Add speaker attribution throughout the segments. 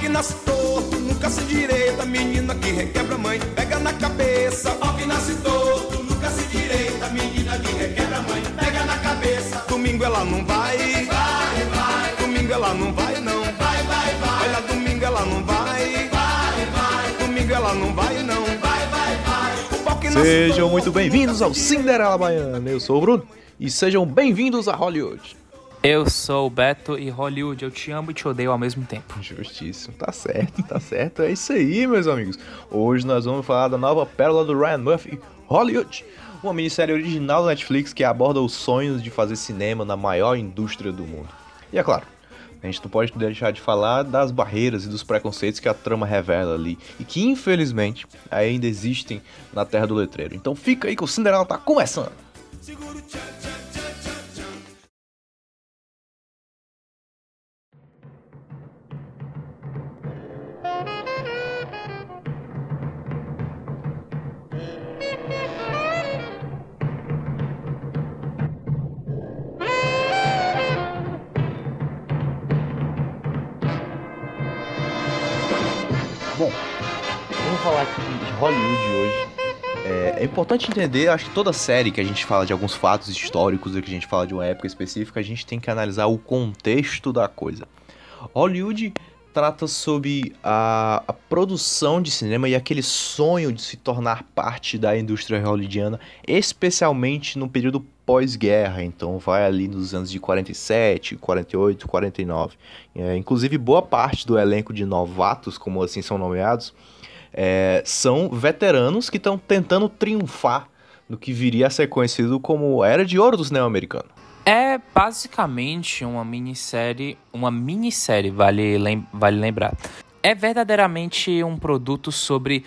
Speaker 1: que nasce torto, nunca se direita, menina que requebra mãe, pega na cabeça. Pau que nasce torto, nunca se direita, menina que requebra mãe, pega na cabeça. Domingo ela não vai, vai, vai. Domingo ela não vai não, vai, vai, vai. Olha, domingo ela não vai, vai, vai. Domingo ela não vai não, vai, vai, vai.
Speaker 2: Sejam muito bem-vindos ao Cinderela Baiana. Eu sou o Bruno e sejam bem-vindos a Hollywood.
Speaker 3: Eu sou o Beto e Hollywood, eu te amo e te odeio ao mesmo tempo.
Speaker 2: Justíssimo, tá certo, tá certo. É isso aí, meus amigos. Hoje nós vamos falar da nova pérola do Ryan Murphy, Hollywood. Uma minissérie original da Netflix que aborda os sonhos de fazer cinema na maior indústria do mundo. E é claro, a gente não pode deixar de falar das barreiras e dos preconceitos que a trama revela ali e que infelizmente ainda existem na Terra do Letreiro. Então fica aí que o Cinderela tá começando.
Speaker 1: segura o tchan,
Speaker 2: Hollywood hoje. É, é importante entender, acho que toda série que a gente fala de alguns fatos históricos e que a gente fala de uma época específica, a gente tem que analisar o contexto da coisa. Hollywood trata sobre a, a produção de cinema e aquele sonho de se tornar parte da indústria hollywoodiana, especialmente no período pós-guerra, então vai ali nos anos de 47, 48, 49. É, inclusive, boa parte do elenco de novatos, como assim são nomeados, é, são veteranos que estão tentando triunfar no que viria a ser conhecido como Era de Ouro do cinema americano.
Speaker 3: É basicamente uma minissérie, uma minissérie, vale, lem vale lembrar. É verdadeiramente um produto sobre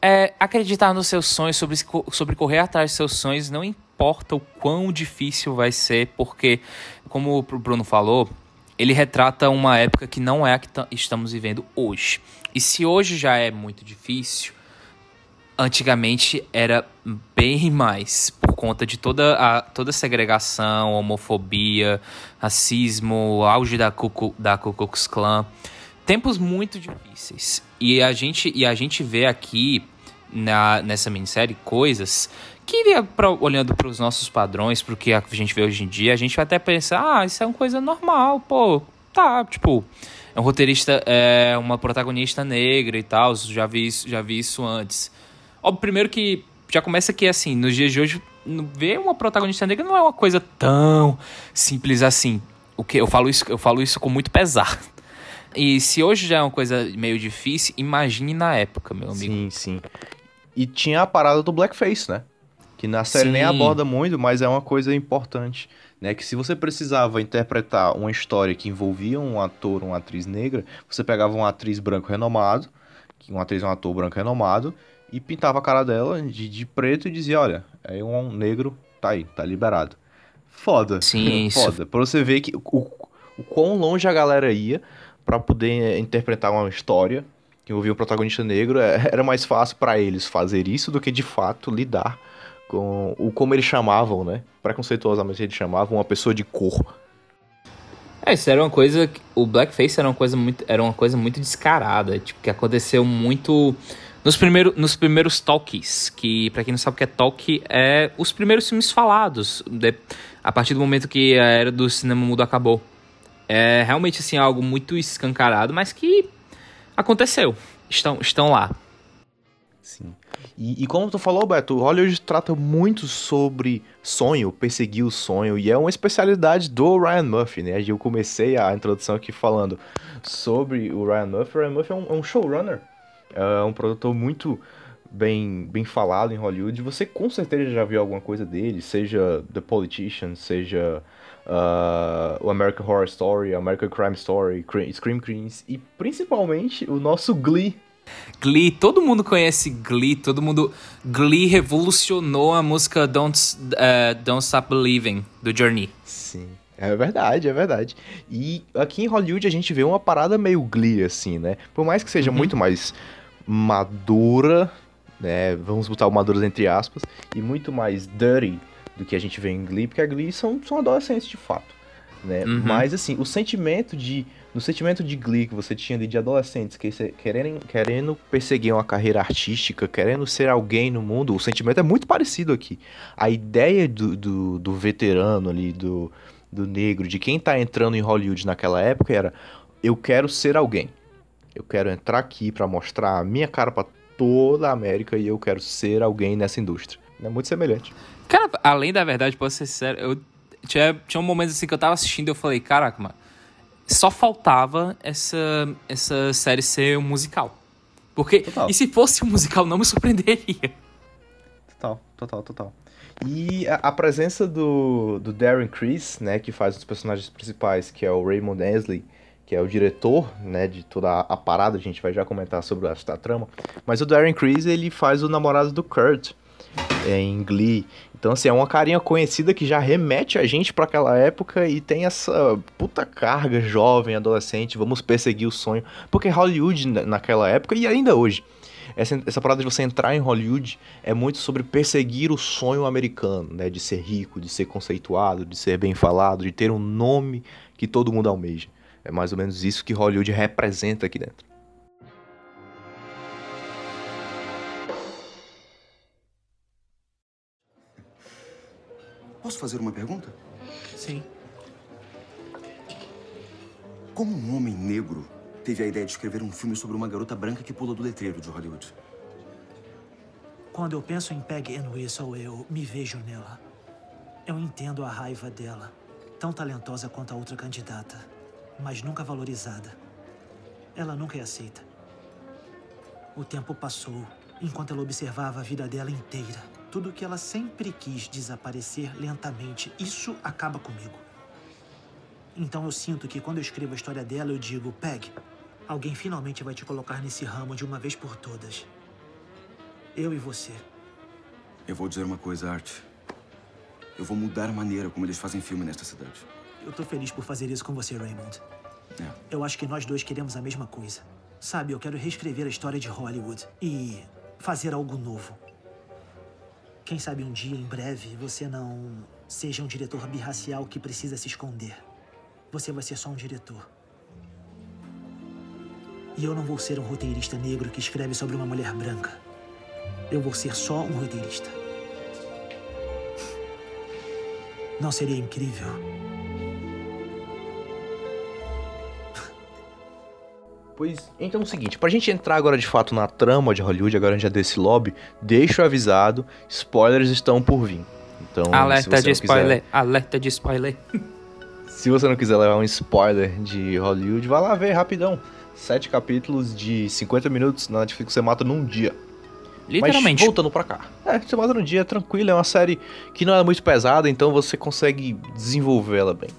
Speaker 3: é, acreditar nos seus sonhos, sobre, sobre correr atrás dos seus sonhos, não importa o quão difícil vai ser, porque, como o Bruno falou, ele retrata uma época que não é a que ta- estamos vivendo hoje. E se hoje já é muito difícil, antigamente era bem mais por conta de toda a toda a segregação, homofobia, racismo, auge da Ku- da Ku Klux Klan, tempos muito difíceis. E a gente e a gente vê aqui na nessa minissérie coisas que pra, olhando para os nossos padrões, para o que a gente vê hoje em dia, a gente vai até pensar, ah, isso é uma coisa normal, pô, tá, tipo, é um roteirista, é uma protagonista negra e tal, já vi isso, já vi isso antes. Óbvio, primeiro que já começa que assim, nos dias de hoje, ver uma protagonista negra não é uma coisa tão simples assim. O que eu falo isso, eu falo isso com muito pesar. E se hoje já é uma coisa meio difícil, imagine na época, meu amigo.
Speaker 2: Sim, sim. E tinha a parada do blackface, né? Que na série nem
Speaker 3: Sim.
Speaker 2: aborda muito, mas é uma coisa importante, né? Que se você precisava interpretar uma história que envolvia um ator, uma atriz negra, você pegava uma atriz branco renomado, uma atriz, um ator branco renomado, e pintava a cara dela de, de preto e dizia, olha, é um negro, tá aí, tá liberado. Foda.
Speaker 3: Sim, isso.
Speaker 2: Foda. Pra você ver que o, o quão longe a galera ia pra poder eh, interpretar uma história que envolvia um protagonista negro, é- era mais fácil pra eles fazer isso do que de fato lidar com o como eles chamavam, né? Preconceituosamente eles chamavam uma pessoa de cor.
Speaker 3: É, isso era uma coisa. que- O blackface era uma coisa muito, era uma coisa muito descarada, tipo que aconteceu muito nos primeiros, nos primeiros talkies, que pra quem não sabe o que é talk é os primeiros filmes falados, de- a partir do momento que a era do cinema mudo acabou. É realmente assim algo muito escancarado, mas que aconteceu. Estão, estão lá.
Speaker 2: Sim. E, e como tu falou, Beto, Hollywood trata muito sobre sonho, perseguir o sonho, e é uma especialidade do Ryan Murphy, né? Eu comecei a introdução aqui falando sobre o Ryan Murphy. O Ryan Murphy é um, é um showrunner, é um produtor muito bem, bem falado em Hollywood. Você com certeza já viu alguma coisa dele, seja The Politician, seja ah, o American Horror Story, American Crime Story, Scream Queens, e principalmente o nosso Glee,
Speaker 3: Glee, todo mundo conhece Glee, todo mundo. Glee revolucionou a música Don't, eh, Don't Stop Believing, do Journey.
Speaker 2: Sim. É verdade, é verdade. E aqui em Hollywood a gente vê uma parada meio Glee, assim, né? Por mais que seja muito mais madura, né? Vamos botar o maduras entre aspas, e muito mais dirty do que a gente vê em Glee, porque a Glee são, são adolescentes de fato, né?
Speaker 3: Uhum.
Speaker 2: Mas, assim, o sentimento de no sentimento de Glee que você tinha de adolescentes que querendo, querendo perseguir uma carreira artística, querendo ser alguém no mundo, o sentimento é muito parecido aqui. A ideia do, do, do veterano ali, do, do negro, de quem tá entrando em Hollywood naquela época era: eu quero ser alguém. Eu quero entrar aqui para mostrar a minha cara para toda a América e eu quero ser alguém nessa indústria. É muito semelhante.
Speaker 3: Cara, além da verdade, posso ser sério, eu tinha, tinha um momento assim que eu tava assistindo e eu falei, caraca, mano, só faltava essa, essa série ser um musical. Porque, total. e se fosse um musical, não me surpreenderia.
Speaker 2: Total, total, total. E a, a, presença do, do Darren Criss, né, que faz um dos personagens principais, que é o Raymond Ansley, que é o diretor, né, de toda a, a parada, a gente vai já comentar sobre esta trama. Mas o Darren Criss, ele faz o namorado do Kurt, em Glee. Então, assim, é uma carinha conhecida que já remete a gente para aquela época e tem essa puta carga jovem, adolescente, vamos perseguir o sonho. Porque Hollywood, naquela época e ainda hoje, essa, essa parada de você entrar em Hollywood é muito sobre perseguir o sonho americano, né? De ser rico, de ser conceituado, de ser bem falado, de ter um nome que todo mundo almeja. É mais ou menos isso que Hollywood representa aqui dentro.
Speaker 4: Posso fazer uma pergunta?
Speaker 5: Sim.
Speaker 4: Como um homem negro teve a ideia de escrever um filme sobre uma garota branca que pula do letreiro de Hollywood?
Speaker 5: Quando eu penso em Peg Ann Whistle, eu me vejo nela. Eu entendo a raiva dela. Tão talentosa quanto a outra candidata, mas nunca valorizada. Ela nunca é aceita. O tempo passou enquanto ela observava a vida dela inteira. Tudo que ela sempre quis desaparecer lentamente, isso acaba comigo. Então eu sinto que quando eu escrevo a história dela, eu digo: Peg, alguém finalmente vai te colocar nesse ramo de uma vez por todas. Eu e você.
Speaker 4: Eu vou dizer uma coisa, Art. Eu vou mudar a maneira como eles fazem filme nesta cidade.
Speaker 5: Eu tô feliz por fazer isso com você, Raymond.
Speaker 4: É.
Speaker 5: Eu acho que nós dois queremos a mesma coisa. Sabe, eu quero reescrever a história de Hollywood e fazer algo novo. Quem sabe um dia, em breve, você não seja um diretor birracial que precisa se esconder. Você vai ser só um diretor. E eu não vou ser um roteirista negro que escreve sobre uma mulher branca. Eu vou ser só um roteirista. Não seria incrível?
Speaker 2: Pois, então é o seguinte, pra gente entrar agora de fato na trama de Hollywood, agora a gente já desse lobby, deixo avisado, spoilers estão por vir. Então,
Speaker 3: alerta de spoiler, quiser, alerta de spoiler.
Speaker 2: se você não quiser levar um spoiler de Hollywood, vai lá ver rapidão. Sete capítulos de 50 minutos na Netflix você mata num dia.
Speaker 3: Literalmente.
Speaker 2: Mas voltando pra cá. É, você mata num dia, tranquilo, é uma série que não é muito pesada, então você consegue desenvolver ela bem.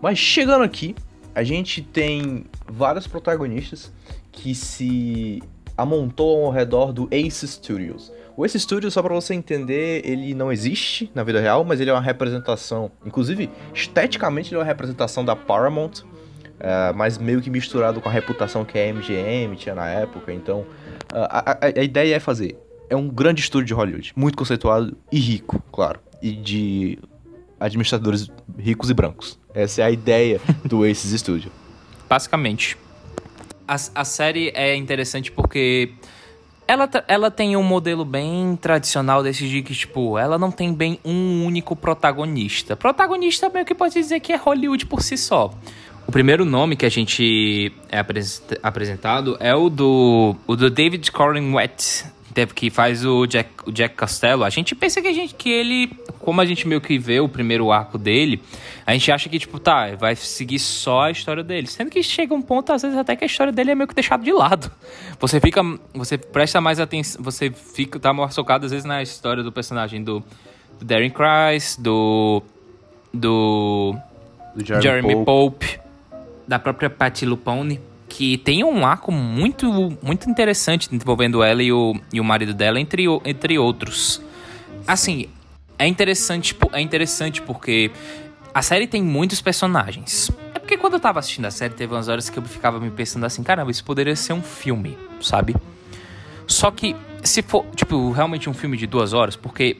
Speaker 2: Mas chegando aqui, a gente tem vários protagonistas que se amontoam ao redor do Ace Studios. O Ace Studios, só para você entender, ele não existe na vida real, mas ele é uma representação, inclusive esteticamente ele é uma representação da Paramount, uh, mas meio que misturado com a reputação que a MGM tinha na época. Então, uh, a, a, a ideia é fazer. É um grande estúdio de Hollywood, muito conceituado e rico, claro, e de administradores ricos e brancos. Essa é a ideia do Aces Studio.
Speaker 3: Basicamente. A, a série é interessante porque ela, ela tem um modelo bem tradicional desse de que, tipo, ela não tem bem um único protagonista. Protagonista meio que pode dizer que é Hollywood por si só. O primeiro nome que a gente é apresentado é o do, o do David Cornwett, que faz o Jack, o Jack Costello, a gente pensa que, a gente, que ele, como a gente meio que vê o primeiro arco dele, a gente acha que, tipo, tá, vai seguir só a história dele. Sendo que chega um ponto, às vezes, até que a história dele é meio que deixada de lado. Você fica. Você presta mais atenção. Você fica. tá mais focado, às vezes, na história do personagem do, do Darren Criss, do. Do.
Speaker 2: do Jeremy, Jeremy Pope. Pope.
Speaker 3: Da própria Patti Lupone que tem um arco muito, muito interessante envolvendo ela e o, e o marido dela, entre, entre outros. Assim, é interessante, é interessante porque a série tem muitos personagens. É porque quando eu tava assistindo a série, teve umas horas que eu ficava me pensando assim, caramba, isso poderia ser um filme, sabe? Só que, se for, tipo, realmente um filme de duas horas, porque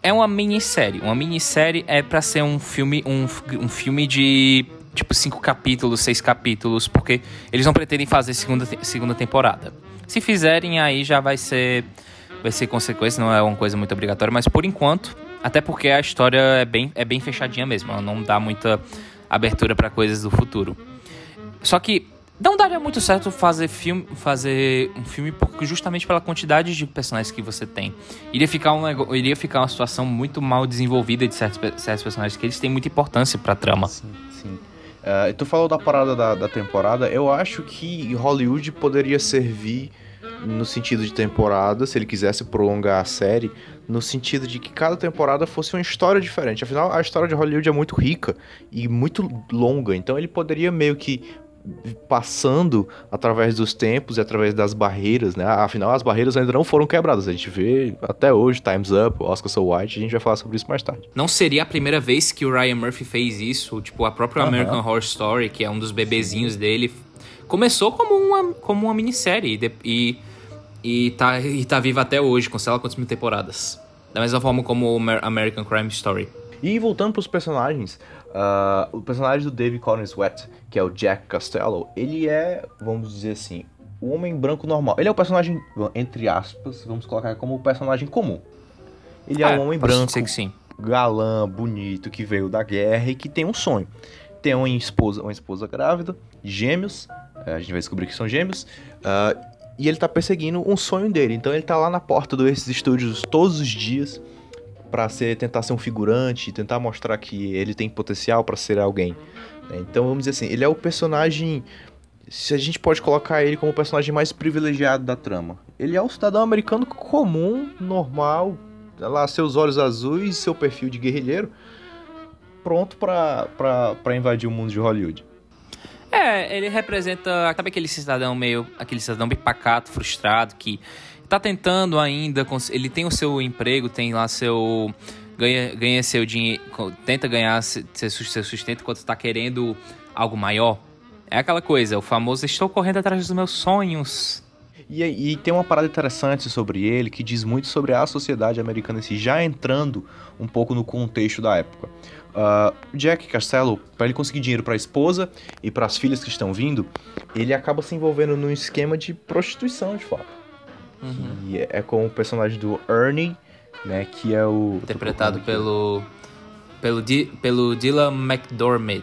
Speaker 3: é uma minissérie. Uma minissérie é para ser um filme, um, um filme de tipo cinco capítulos, seis capítulos, porque eles não pretendem fazer segunda, segunda temporada. Se fizerem, aí já vai ser vai ser consequência, não é uma coisa muito obrigatória, mas por enquanto, até porque a história é bem, é bem fechadinha mesmo, ela não dá muita abertura para coisas do futuro. Só que não daria muito certo fazer filme, fazer um filme justamente pela quantidade de personagens que você tem. Iria ficar, um, iria ficar uma situação muito mal desenvolvida de certos, certos personagens que eles têm muita importância pra trama.
Speaker 2: Sim, sim. Uh, tu falou da parada da, da temporada, eu acho que Hollywood poderia servir no sentido de temporada, se ele quisesse prolongar a série, no sentido de que cada temporada fosse uma história diferente. Afinal, a história de Hollywood é muito rica e muito longa, então ele poderia meio que passando através dos tempos e através das barreiras, né? Afinal, as barreiras ainda não foram quebradas. A gente vê até hoje, Time's Up, Oscar So White, a gente vai falar sobre isso mais tarde.
Speaker 3: Não seria a primeira vez que o Ryan Murphy fez isso, tipo, a própria American Horror Story, que é um dos bebezinhos dele, começou como uma, como uma minissérie e, e, tá, e tá viva até hoje, com sei lá quantas mil temporadas. Da mesma forma como o American Crime Story.
Speaker 2: E voltando para os personagens, uh, o personagem do David Colin Sweat, que é o Jack Costello, ele é, vamos dizer assim, o homem branco normal. Ele é o personagem, entre aspas, vamos colocar como o personagem comum. Ele é, é um homem branco, galã, bonito, que veio da guerra e que tem um sonho. Tem uma esposa, uma esposa grávida, gêmeos, eh, a gente vai descobrir que são gêmeos, uh, e ele tá perseguindo um sonho dele. Então ele tá lá na porta desses estúdios todos os dias, para ser tentar ser um figurante, tentar mostrar que ele tem potencial para ser alguém. Né? Então vamos dizer assim, ele é o personagem se a gente pode colocar ele como o personagem mais privilegiado da trama. Ele é um cidadão americano comum, normal, lá seus olhos azuis, seu perfil de guerrilheiro, pronto para invadir o mundo de Hollywood.
Speaker 3: É, ele representa, sabe aquele cidadão meio, aquele cidadão bem pacato, frustrado, que tá tentando ainda, ele tem o seu emprego, tem lá seu ganha, ganha seu dinheiro, tenta ganhar seu, sustento enquanto está querendo algo maior. É aquela coisa, o famoso estou correndo atrás dos meus sonhos.
Speaker 2: E, e, tem uma parada interessante sobre ele que diz muito sobre a sociedade americana si, já entrando um pouco no contexto da época. Uh, Jack Castello, para ele conseguir dinheiro para a esposa e para as filhas que estão vindo, ele acaba se envolvendo num esquema de prostituição, de fato. Uhum. Que é com o personagem do Ernie, né? Que é o.
Speaker 3: Interpretado pelo. Pelo, Di, pelo Dylan McDormand.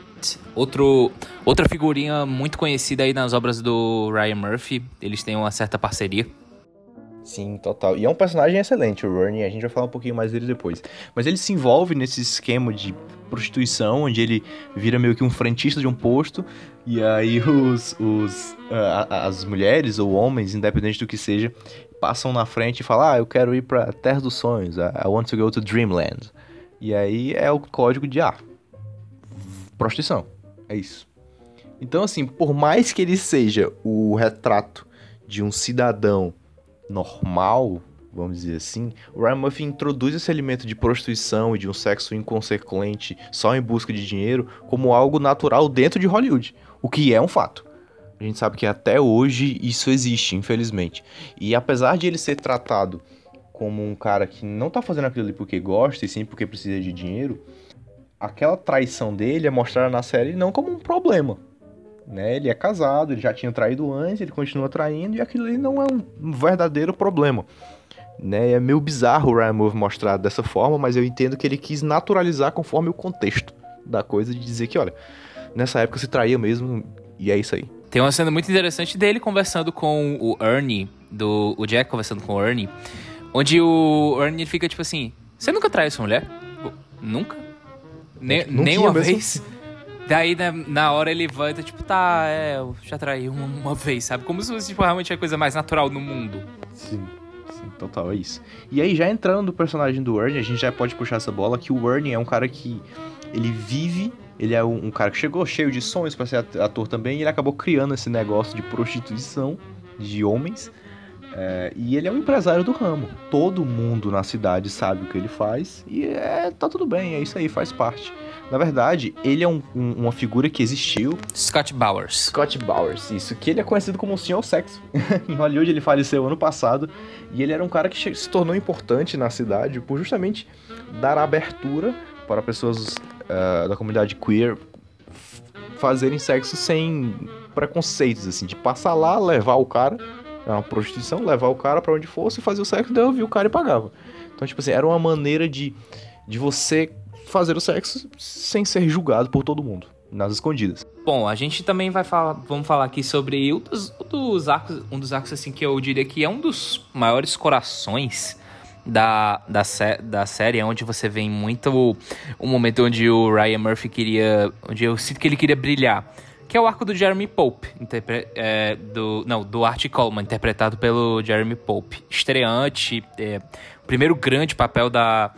Speaker 3: Outro, outra figurinha muito conhecida aí nas obras do Ryan Murphy. Eles têm uma certa parceria.
Speaker 2: Sim, total. E é um personagem excelente, o Ernie. A gente vai falar um pouquinho mais dele depois. Mas ele se envolve nesse esquema de prostituição, onde ele vira meio que um frentista de um posto. E aí os, os uh, as mulheres ou homens, independente do que seja, passam na frente e falam: Ah, eu quero ir pra Terra dos Sonhos. I want to go to Dreamland. E aí é o código de ah, prostituição. É isso. Então, assim, por mais que ele seja o retrato de um cidadão normal, vamos dizer assim, o Ryan Murphy introduz esse elemento de prostituição e de um sexo inconsequente só em busca de dinheiro como algo natural dentro de Hollywood, o que é um fato. A gente sabe que até hoje isso existe, infelizmente. E apesar de ele ser tratado como um cara que não tá fazendo aquilo ali porque gosta e sim porque precisa de dinheiro, aquela traição dele é mostrada na série não como um problema. Né? Ele é casado, ele já tinha traído antes, ele continua traindo e aquilo ali não é um verdadeiro problema. Né? É meio bizarro o Ryan Murphy mostrar dessa forma, mas eu entendo que ele quis naturalizar conforme o contexto da coisa de dizer que, olha, nessa época se traía mesmo e é isso aí.
Speaker 3: Tem uma cena muito interessante dele conversando com o Ernie, do o Jack conversando com o Ernie, onde o Ernie fica tipo assim: Você nunca traiu sua mulher? Nunca? Nem, nem uma vez? Daí, na, na, hora, ele vai e tipo, tá, é, eu já traí uma, uma vez, sabe? Como se fosse, tipo, realmente a coisa mais natural no mundo.
Speaker 2: Sim, sim, total, é isso. E aí, já entrando no personagem do Ernie, a gente já pode puxar essa bola, que o Ernie é um cara que, ele vive ele é um, um, cara que chegou cheio de sonhos para ser ator também, e ele acabou criando esse negócio de prostituição de homens. É, e ele é um empresário do ramo. Todo mundo na cidade sabe o que ele faz e é, tá tudo bem, é isso aí, faz parte. Na verdade, ele é um, um, uma figura que existiu.
Speaker 3: Scott Bowers.
Speaker 2: Scott Bowers, isso. Que ele é conhecido como o Senhor Sexo. em Hollywood ele faleceu ano passado. E ele era um cara que se tornou importante na cidade por justamente dar abertura para pessoas uh, da comunidade queer fazerem sexo sem preconceitos, assim, de passar lá, levar o cara, era uma prostituição, levar o cara para onde fosse, fazer o sexo, devolver o cara e pagava. Então, tipo assim, era uma maneira de, de você fazer o sexo sem ser julgado por todo mundo, nas escondidas.
Speaker 3: Bom, a gente também vai falar, vamos falar aqui sobre um dos, um dos arcos, um dos arcos assim que eu diria que é um dos maiores corações da, da, da série, onde você vê muito o momento onde o Ryan Murphy queria, onde eu sinto que ele queria brilhar, que é o arco do Jeremy Pope, é, do, não, do Art Coleman, interpretado pelo Jeremy Pope, estreante, é, primeiro grande papel da,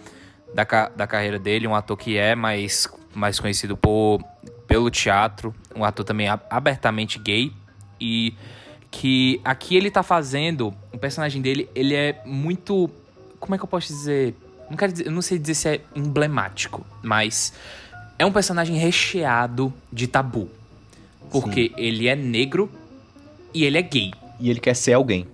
Speaker 3: da, da carreira dele, um ator que é mais, mais conhecido por, pelo teatro, um ator também abertamente gay e que aqui ele tá fazendo, o personagem dele, ele é muito como é que eu posso dizer? Não quero dizer, eu não sei dizer se é emblemático, mas é um personagem recheado de tabu. Porque Sim. ele é negro e ele é gay.
Speaker 2: E ele quer ser alguém,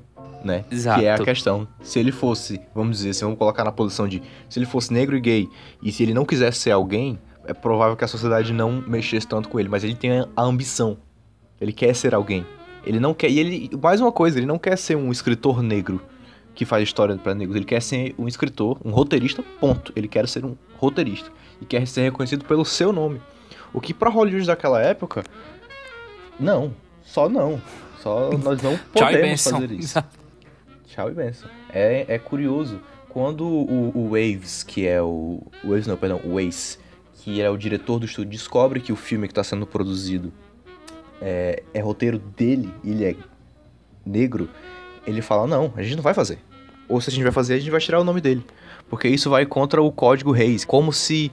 Speaker 2: né?
Speaker 3: Exato.
Speaker 2: Que é a questão. Se ele fosse, vamos dizer, se vamos colocar na posição de se ele fosse negro e gay e se ele não quisesse ser alguém, é provável que a sociedade não mexesse tanto com ele, mas ele tem a ambição. Ele quer ser alguém. Ele não quer. E ele. Mais uma coisa, ele não quer ser um escritor negro que faz história para negros. Ele quer ser um escritor, um roteirista, ponto. Ele quer ser um roteirista e quer ser reconhecido pelo seu nome. O que para Hollywood daquela época, não, só não. Só nós não podemos fazer isso. Tchau e benção. É, é curioso quando o, o, Waves, que é o, o Waves não, perdão, o Waze, que é o diretor do estúdio, descobre que o filme que está sendo produzido é, é roteiro dele, ele é negro, ele fala: não, a gente não vai fazer. Ou se a gente vai fazer, a gente vai tirar o nome dele. Porque isso vai contra o código Reis. Como se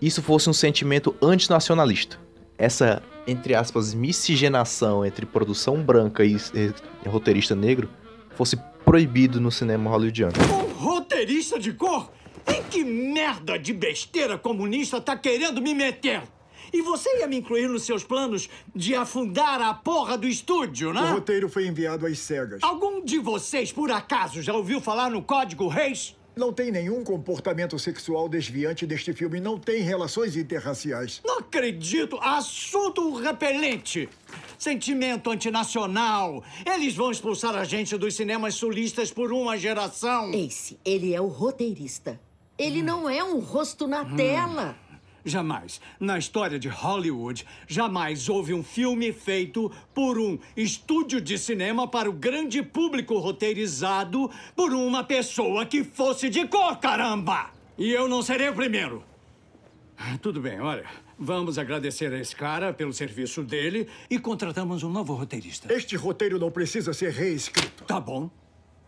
Speaker 2: isso fosse um sentimento antinacionalista. Essa, entre aspas, miscigenação entre produção branca e, e roteirista negro fosse proibido no cinema hollywoodiano.
Speaker 6: Um roteirista de cor? Em que merda de besteira comunista tá querendo me meter? E você ia me incluir nos seus planos de afundar a porra do estúdio, né?
Speaker 7: O roteiro foi enviado às cegas.
Speaker 6: Algum de vocês, por acaso, já ouviu falar no Código Reis?
Speaker 7: Não tem nenhum comportamento sexual desviante deste filme. Não tem relações interraciais.
Speaker 6: Não acredito! Assunto repelente! Sentimento antinacional. Eles vão expulsar a gente dos cinemas sulistas por uma geração.
Speaker 8: Ace, ele é o roteirista. Ele hum. não é um rosto na hum. tela.
Speaker 6: Jamais, na história de Hollywood, jamais houve um filme feito por um estúdio de cinema para o grande público roteirizado por uma pessoa que fosse de cor, caramba! E eu não serei o primeiro. Tudo bem, olha. Vamos agradecer a esse cara pelo serviço dele e contratamos um novo roteirista.
Speaker 7: Este roteiro não precisa ser reescrito.
Speaker 6: Tá bom.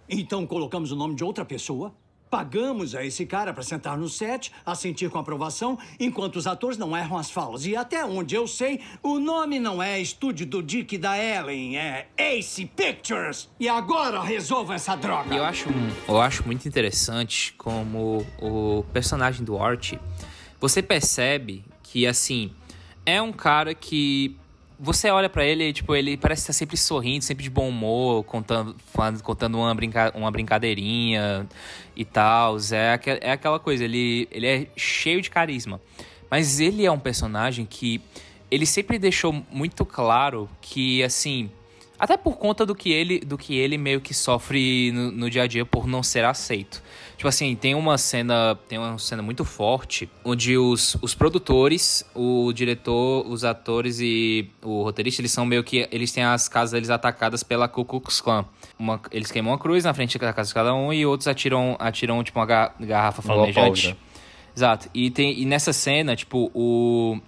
Speaker 6: Então colocamos o nome de outra pessoa Pagamos a esse cara para sentar no set, assentir com aprovação, enquanto os atores não erram as falas. E até onde eu sei, o nome não é Estúdio do Dick da Ellen, é Ace Pictures. E agora resolva essa droga.
Speaker 3: Eu acho, eu acho muito interessante como o personagem do Art, você percebe que, assim, é um cara que você olha para ele, tipo, ele parece estar sempre sorrindo, sempre de bom humor, contando, contando uma, brinca, uma brincadeirinha e tal. É, é aquela coisa, ele, ele é cheio de carisma. Mas ele é um personagem que ele sempre deixou muito claro que, assim, até por conta do que ele, do que ele meio que sofre no, no, dia a dia por não ser aceito. Tipo assim, tem uma cena, tem uma cena muito forte onde os, os produtores, o diretor, os atores e o roteirista, eles são meio que eles têm as casas deles atacadas pela Ku Klux Klan. Uma, eles queimam uma cruz na frente da casa de cada um e outros atiram atiram tipo uma garrafa flamejante. Exato. E tem e nessa cena, tipo, o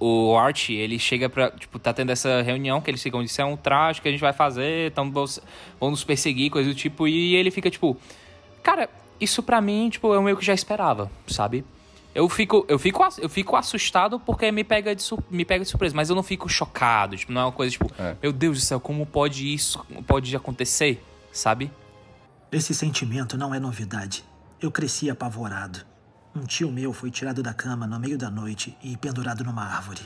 Speaker 3: o Art, ele chega pra. Tipo, tá tendo essa reunião que eles ficam, isso é um traje que a gente vai fazer, então vamos nos perseguir, coisa do tipo. E ele fica, tipo. Cara, isso pra mim, tipo, eu meio que já esperava, sabe? Eu fico, eu fico, eu fico assustado porque me pega, de, me pega de surpresa, mas eu não fico chocado. Tipo, não é uma coisa tipo, é. meu Deus do céu, como pode isso pode acontecer, sabe?
Speaker 5: Esse sentimento não é novidade. Eu cresci apavorado. Um tio meu foi tirado da cama no meio da noite e pendurado numa árvore.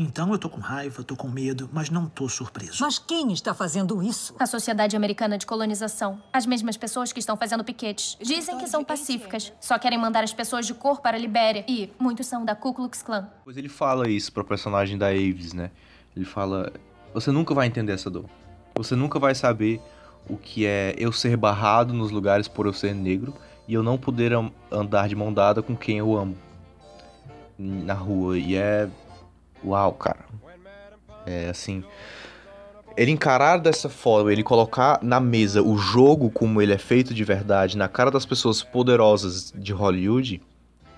Speaker 5: Então eu tô com raiva, tô com medo, mas não tô surpreso.
Speaker 9: Mas quem está fazendo isso?
Speaker 10: A Sociedade Americana de Colonização. As mesmas pessoas que estão fazendo piquetes. Dizem que são pacíficas, só querem mandar as pessoas de cor para a Libéria. E muitos são da Ku Klux Klan.
Speaker 2: Pois ele fala isso pro personagem da Aves, né? Ele fala: Você nunca vai entender essa dor. Você nunca vai saber o que é eu ser barrado nos lugares por eu ser negro e eu não poder andar de mão dada com quem eu amo na rua. E é Uau, cara. É assim. Ele encarar dessa forma, ele colocar na mesa o jogo como ele é feito de verdade, na cara das pessoas poderosas de Hollywood,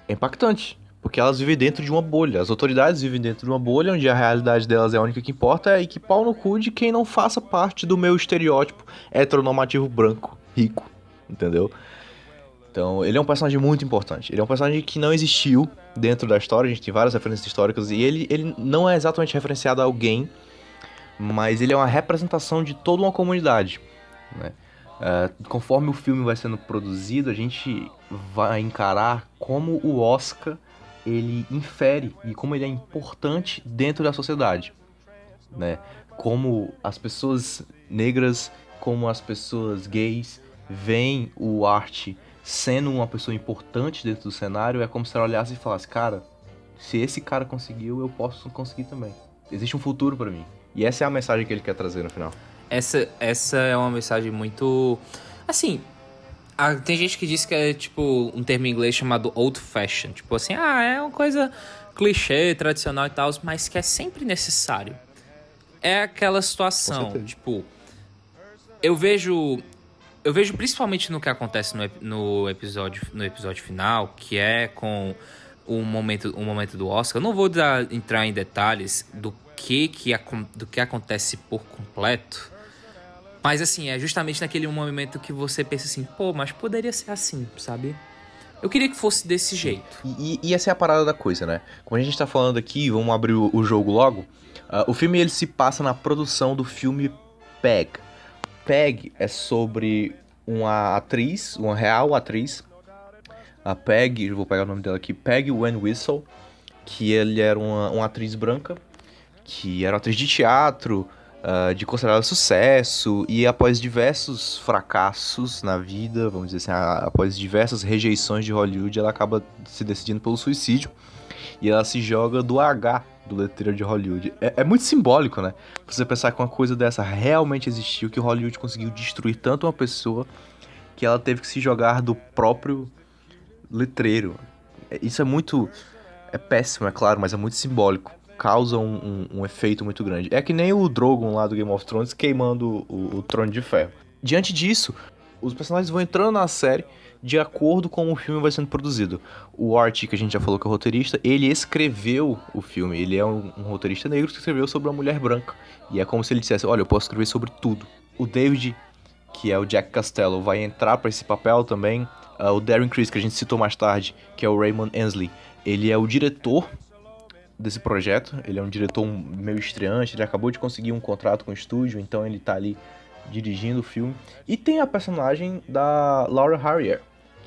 Speaker 2: é impactante. Porque elas vivem dentro de uma bolha. As autoridades vivem dentro de uma bolha onde a realidade delas é a única que importa e que pau no cu de quem não faça parte do meu estereótipo heteronormativo branco, rico. Entendeu? Então, ele é um personagem muito importante. Ele é um personagem que não existiu dentro da história, a gente tem várias referências históricas, e ele, ele não é exatamente referenciado a alguém, mas ele é uma representação de toda uma comunidade. Né? Uh, conforme o filme vai sendo produzido, a gente vai encarar como o Oscar ele infere e como ele é importante dentro da sociedade. Né? Como as pessoas negras, como as pessoas gays veem o arte sendo uma pessoa importante dentro do cenário, é como se ela olhasse e falasse: Cara, se esse cara conseguiu, eu posso conseguir também. Existe um futuro para mim. E essa é a mensagem que ele quer trazer no final.
Speaker 3: Essa, essa é uma mensagem muito. Assim. tem gente que diz que é tipo um termo em inglês chamado old fashion. Tipo assim, ah, é uma coisa clichê, tradicional e tal, mas que é sempre necessário. É aquela situação, tipo. Eu vejo eu vejo principalmente no que acontece no, no, episódio, no episódio final, que é com o momento, o momento do Oscar. Eu não vou dar, entrar em detalhes do que, que, do que acontece por completo. Mas assim, é justamente naquele momento que você pensa assim, pô, mas poderia ser assim, sabe? Eu queria que fosse desse jeito.
Speaker 2: E, e, essa é a parada da coisa, né? Como a gente tá falando aqui, vamos abrir o, o jogo logo. Uh, o filme ele se passa na produção do filme Peg, Peg é sobre uma atriz, uma real atriz, a Peg, vou pegar o nome dela aqui, Peg Wen Whistle, que ele era uma, uma atriz branca, que era atriz de teatro, uh, de considerado sucesso, e após diversos fracassos na vida, vamos dizer assim, após diversas rejeições de Hollywood, ela acaba se decidindo pelo suicídio, e ela se joga do H do letreiro de Hollywood. É, é, muito simbólico, né? Você pensar que uma coisa dessa realmente existiu, que Hollywood conseguiu destruir tanto uma pessoa que ela teve que se jogar do próprio letreiro. É, isso é muito. É péssimo, é claro, mas é muito simbólico. Causa um, um, um efeito muito grande. É que nem o Drogon lá do Game of Thrones queimando o, o Trono de Ferro. Diante disso, os personagens vão entrando na série de acordo com o filme vai sendo produzido. O Art, que a gente já falou que é roteirista, ele escreveu o filme. Ele é um, um, roteirista negro que escreveu sobre uma mulher branca. E é como se ele dissesse: Olha, eu posso escrever sobre tudo. O David, que é o Jack Costello, vai entrar para esse papel também. Uh, o Darren Criss, que a gente citou mais tarde, que é o Raymond Ansley, ele é o diretor desse projeto. Ele é um diretor meio estreante, ele acabou de conseguir um contrato com o estúdio, então ele tá ali dirigindo o filme. E tem a personagem da Laura Harrier,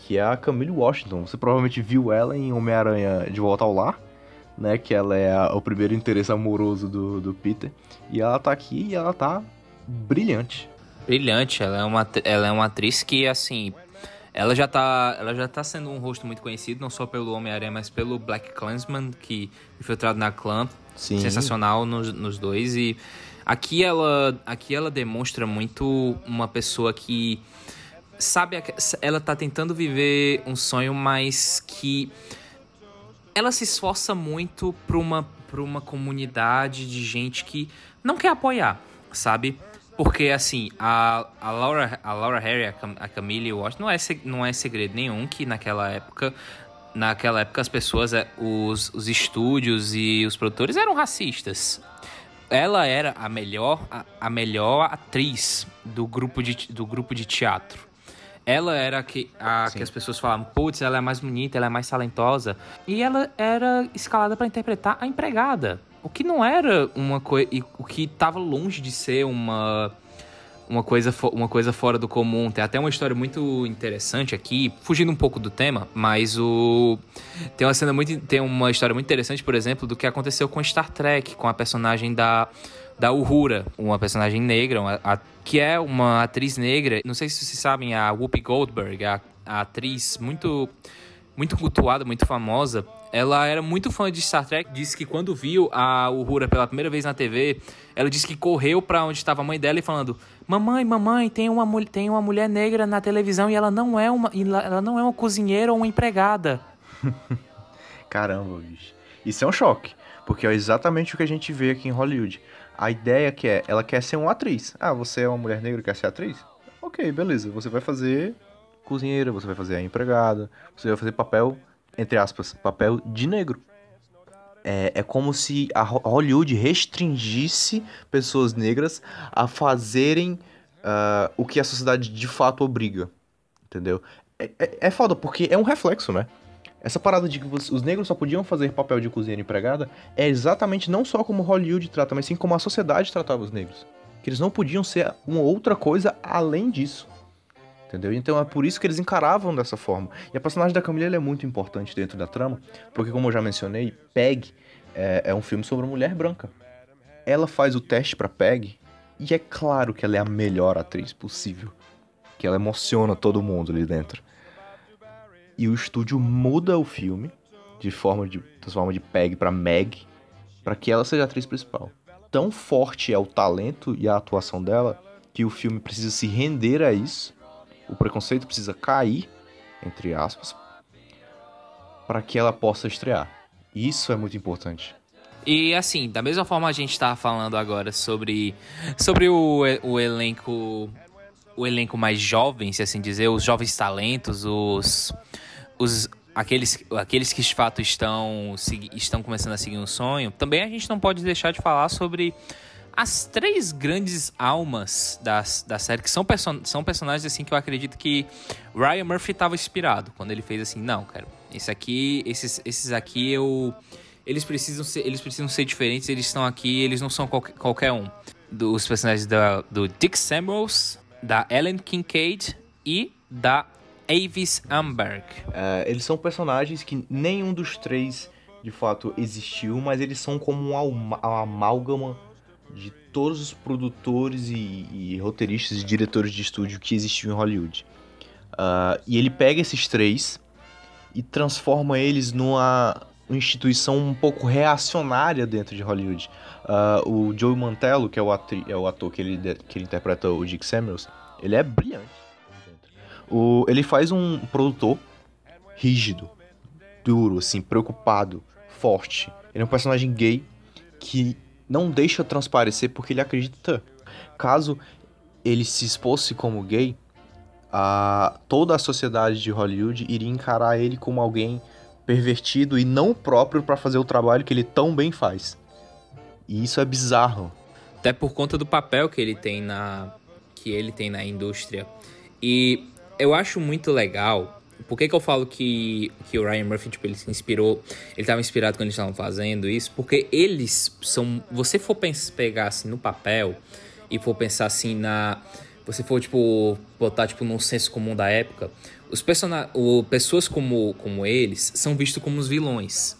Speaker 2: que é a Camille Washington. Você provavelmente viu ela em Homem-Aranha de Volta ao Lar, né? Que ela é a, o primeiro interesse amoroso do, do Peter. E ela tá aqui e ela tá brilhante.
Speaker 3: Brilhante, ela é uma, ela é uma atriz que, assim, ela já tá, ela já tá sendo um rosto muito conhecido, não só pelo Homem-Aranha, mas pelo Black Clansman, que infiltrado na clã. Sim. Sensacional nos, nos dois. E aqui ela, aqui ela demonstra muito uma pessoa que sabe, ela tá tentando viver um sonho, mas que ela se esforça muito pra uma, pra uma comunidade de gente que não quer apoiar, sabe? Porque, assim, a, a, Laura, a Laura Harry, a, Cam, a Camille Washington, não é, não é segredo nenhum que naquela época, naquela época as pessoas, é, os, os estúdios e os produtores eram racistas. Ela era a melhor, a, a melhor atriz do grupo de, do grupo de teatro ela era a que, a, que as pessoas falavam, putz, ela é mais bonita, ela é mais talentosa. E ela era escalada para interpretar a empregada. O que não era uma coisa. O que estava longe de ser uma. uma coisa, uma coisa fora do comum. Tem até uma história muito interessante aqui, fugindo um pouco do tema, mas o tem uma cena muito tem uma história muito interessante, por exemplo, do que aconteceu com Star Trek, com a personagem da da Uhura, uma personagem negra, uma, a, que é uma atriz negra. Não sei se vocês sabem, a Whoopi Goldberg, a, a atriz muito muito cultuada, muito famosa. Ela era muito fã de Star Trek. Disse que quando viu a Uhura pela primeira vez na TV, ela disse que correu para onde estava a mãe dela e falando: "Mamãe, mamãe, tem uma tem uma mulher negra na televisão e ela não é uma ela não é uma cozinheira ou uma empregada."
Speaker 2: Caramba, bicho. Isso é um choque, porque é exatamente o que a gente vê aqui em Hollywood. A ideia que é, ela quer ser uma atriz. Ah, você é uma mulher negra e quer ser atriz? Ok, beleza. Você vai fazer cozinheira, você vai fazer a empregada, você vai fazer papel, entre aspas, papel de negro. É, é como se a Hollywood restringisse pessoas negras a fazerem uh, o que a sociedade de fato obriga. Entendeu? É, é, é foda, porque é um reflexo, né? Essa parada de que os negros só podiam fazer papel de cozinheira empregada é exatamente não só como Hollywood trata, mas sim como a sociedade tratava os negros. Que eles não podiam ser uma outra coisa além disso. Entendeu? Então é por isso que eles encaravam dessa forma. E a personagem da Camila é muito importante dentro da trama, porque como eu já mencionei, Peg é, é um filme sobre uma mulher branca. Ela faz o teste para Peg e é claro que ela é a melhor atriz possível. Que ela emociona todo mundo ali dentro e o estúdio muda o filme de forma de transforma de Peg para Meg para que ela seja a atriz principal. Tão forte é o talento e a atuação dela que o filme precisa se render a isso. O preconceito precisa cair, entre aspas, para que ela possa estrear. Isso é muito importante.
Speaker 3: E assim, da mesma forma a gente está falando agora sobre, sobre o, o elenco o elenco mais jovem, se assim dizer, os jovens talentos, os, os aqueles, aqueles que de fato estão, estão começando a seguir um sonho, também a gente não pode deixar de falar sobre as três grandes almas das, da série, que são, person são personagens assim que eu acredito que Ryan Murphy estava inspirado quando ele fez assim, não, cara, esse aqui, esses, esses aqui eu eles precisam ser, eles precisam ser diferentes, eles estão aqui, eles não são qualquer, qualquer um. Dos personagens da, do Dick Samuels, da Ellen Kincaid e da Avis Amberg.
Speaker 2: Uh, eles são personagens que nenhum dos três de fato existiu, mas eles são como um amálgama de todos os produtores e, e, roteiristas e diretores de estúdio que existiam em Hollywood. Uh, e ele pega esses três e transforma eles numa instituição um pouco reacionária dentro de Hollywood. Uh, o Joe Mantello, que é o, é o ator que ele, que ele interpreta o Dick Samuels, ele é brilhante. O, ele faz um produtor rígido, duro, assim, preocupado, forte. Ele é um personagem gay que não deixa transparecer porque ele acredita. Caso ele se expôsse como gay, a, toda a sociedade de Hollywood iria encarar ele como alguém pervertido e não próprio para fazer o trabalho que ele tão bem faz. E isso é bizarro.
Speaker 3: Até por conta do papel que ele tem na que ele tem na indústria. E eu acho muito legal. Por que, que eu falo que, que o Ryan Murphy, tipo, ele se inspirou, ele estava inspirado quando eles estavam fazendo isso? Porque eles são, você for pensar, pegar assim no papel e for pensar assim na, você for tipo botar tipo num senso comum da época, os personagens, pessoas como como eles são vistos como os vilões.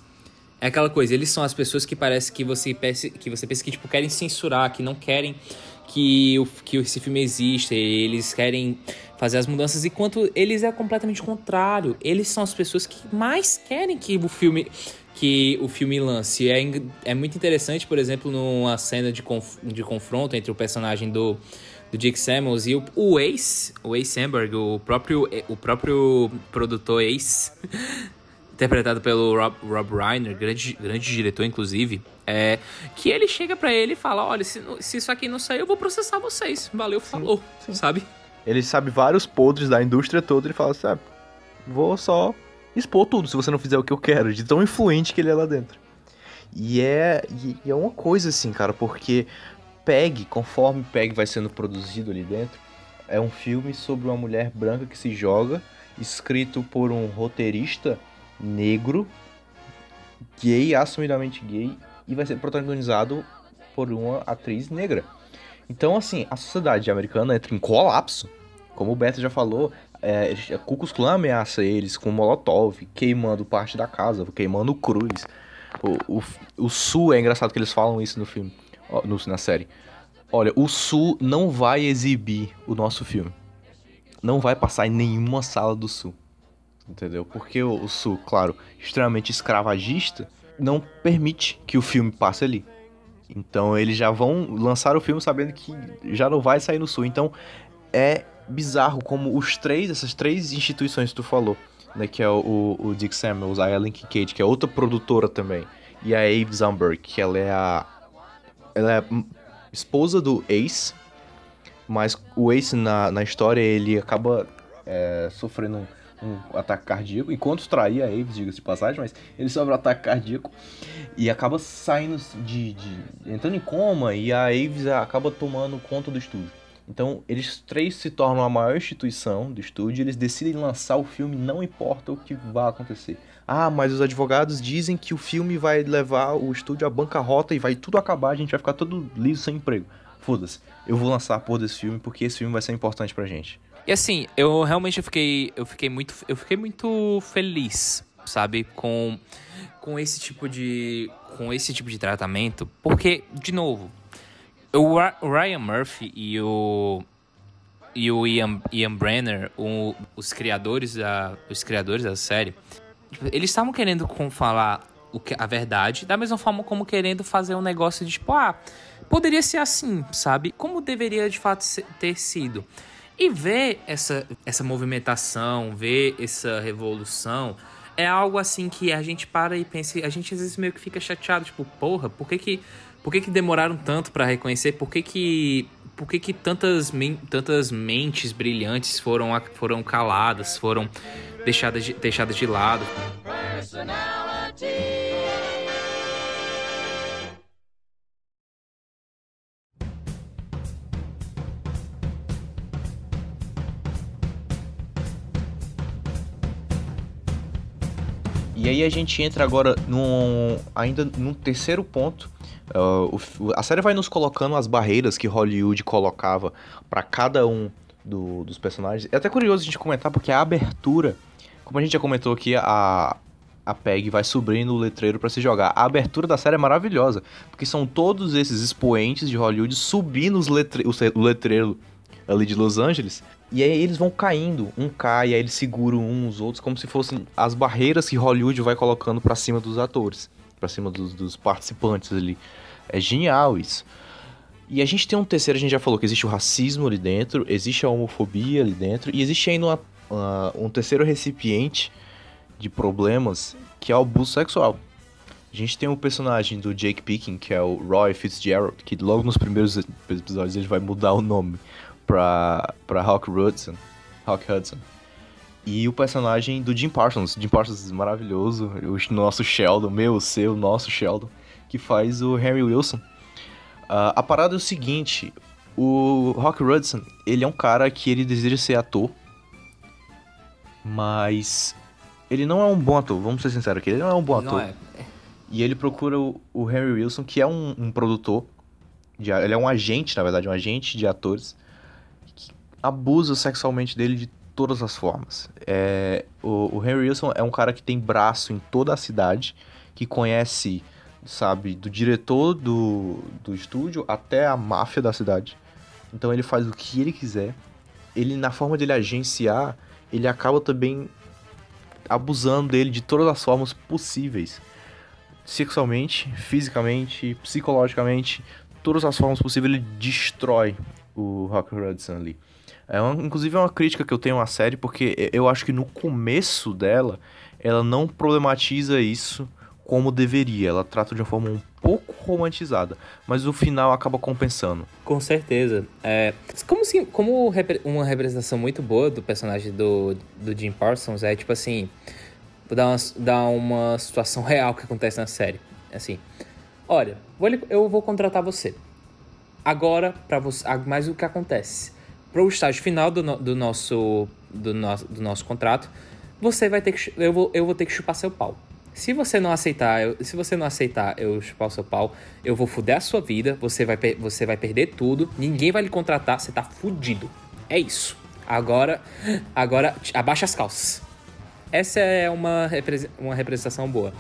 Speaker 3: É aquela coisa, eles são as pessoas que parece que você pensa que você pensa que tipo querem censurar, que não querem que, o, que esse filme existe, eles querem fazer as mudanças, enquanto eles é completamente contrário. Eles são as pessoas que mais querem que o filme que o filme lance. É, é muito interessante, por exemplo, numa cena de, conf, de confronto entre o personagem do, do Dick Samuels e o, o Ace, o Ace Samberg, o próprio, o próprio produtor Ace, interpretado pelo Rob, Rob Reiner, grande, grande diretor, inclusive, é que ele chega para ele e fala: Olha, se, se, isso aqui não sair, eu vou processar vocês. Valeu, falou, sim, sim. sabe?
Speaker 2: Ele sabe vários podres da indústria toda. Ele fala: Sabe, vou só expor tudo se você não fizer o que eu quero, de tão influente que ele é lá dentro. E é, e é uma coisa assim, cara, porque Peg, conforme Peg vai sendo produzido ali dentro, é um filme sobre uma mulher branca que se joga, escrito por um roteirista negro, gay, assumidamente gay, e vai ser protagonizado por uma atriz negra. Então, assim, a sociedade americana entra em colapso. Como o Beto já falou, é, Ku Klux Klan ameaça eles com molotov, queimando parte da casa, queimando cruz. O, o, o Sul, é engraçado que eles falam isso no filme, no, na série. Olha, o Sul não vai exibir o nosso filme. Não vai passar em nenhuma sala do Sul. Entendeu? Porque o, o Sul, claro, extremamente escravagista, não permite que o filme passe ali. Então eles já vão lançar o filme sabendo que já não vai sair no Sul. Então é bizarro como os três, essas três instituições que tu falou, né, que é o, o Dick Samuels, a Ellen Kincaid, que é outra produtora também, e a Eve Zumberg, que ela é a ela é esposa do Ace, mas o Ace na, na história ele acaba é, sofrendo um, ataque cardíaco, enquanto traía a Eve, diga-se de passagem, mas ele sofre um ataque cardíaco e acaba saindo de, de entrando em coma e a Eve acaba tomando conta do estúdio. Então, eles três se tornam a maior instituição do estúdio, eles decidem lançar o filme, não importa o que vai acontecer. Ah, mas os advogados dizem que o filme vai levar o estúdio à bancarrota e vai tudo acabar, a gente vai ficar todo liso sem emprego. Foda-se, eu vou lançar a porra desse filme porque esse filme vai ser importante pra gente.
Speaker 3: E assim, eu realmente fiquei, eu fiquei muito, eu fiquei muito feliz, sabe, com com esse tipo de com esse tipo de tratamento, porque de novo, o Ryan Murphy e o e o Ian, Ian Brenner, o, os criadores da os criadores da série, tipo, eles estavam querendo falar o que, a verdade, da mesma forma como querendo fazer um negócio de tipo, ah, poderia ser assim, sabe? Como deveria de fato ter sido. E ver essa, essa movimentação, ver essa revolução, é algo assim que a gente para e pensa, a gente às vezes meio que fica chateado, tipo, porra, por que que por que, que demoraram tanto para reconhecer? Por que que, por que, que tantas, tantas mentes brilhantes foram, foram caladas, foram deixadas de, deixadas de lado?
Speaker 2: E aí a gente entra agora num, ainda num terceiro ponto Uh, o, a série vai nos colocando as barreiras que Hollywood colocava para cada um do, dos personagens. É até curioso a gente comentar, porque a abertura, como a gente já comentou aqui, a, a PEG vai subindo o letreiro para se jogar. A abertura da série é maravilhosa, porque são todos esses expoentes de Hollywood subindo os letre o letreiro ali de Los Angeles. E aí eles vão caindo, um cai, aí eles seguram uns outros, como se fossem as barreiras que Hollywood vai colocando para cima dos atores para cima dos, dos, participantes ali. É genial isso. E a gente tem um terceiro, a gente já falou que existe o racismo ali dentro, existe a homofobia ali dentro, e existe ainda uma, uma, um terceiro recipiente de problemas, que é o abuso sexual. A gente tem o personagem do Jake Picking, que é o Roy Fitzgerald, que logo nos primeiros episódios ele vai mudar o nome pra, pra Hawk Hudson. Hawk Hudson. E o personagem do Jim Parsons. Jim Parsons maravilhoso. O nosso Sheldon, meu, seu, nosso Sheldon. Que faz o Harry Wilson. Uh, a parada é o seguinte. O Rock Hudson, ele é um cara que ele deseja ser ator. Mas... Ele não é um bom ator, vamos ser sinceros aqui. Ele não é um bom ator. É. E ele procura o, o Harry Wilson, que é um, um produtor. De, ele é um agente, na verdade, um agente de atores. Abusa sexualmente dele de todas as formas. É, o, o Henry Wilson é um cara que tem braço em toda a cidade, que conhece, sabe, do diretor do, do estúdio até a máfia da cidade. Então ele faz o que ele quiser. Ele, na forma de ele agenciar, ele acaba também abusando dele de todas as formas possíveis. Sexualmente, fisicamente, psicologicamente, todas as formas possíveis, ele destrói o Rock Hudson ali. É uma, inclusive é uma crítica que eu tenho à série, porque eu acho que no começo dela, ela não problematiza isso como deveria. Ela trata de uma forma um pouco romantizada, mas o final acaba compensando.
Speaker 3: Com certeza. É, como, assim, como uma representação muito boa do personagem do, do Jim Parsons é tipo assim. Vou dar uma, dar uma situação real que acontece na série. Assim, olha, eu vou contratar você. Agora, para você. Mas o que acontece? Para o estágio final do, no, do, nosso, do, no, do nosso contrato, você vai ter que. Eu vou, eu vou ter que chupar seu pau. Se você não aceitar, eu, se você não aceitar eu chupar o seu pau, eu vou fuder a sua vida, você vai, você vai perder tudo, ninguém vai lhe contratar, você tá fudido. É isso. Agora, agora abaixa as calças. Essa é uma, uma representação boa.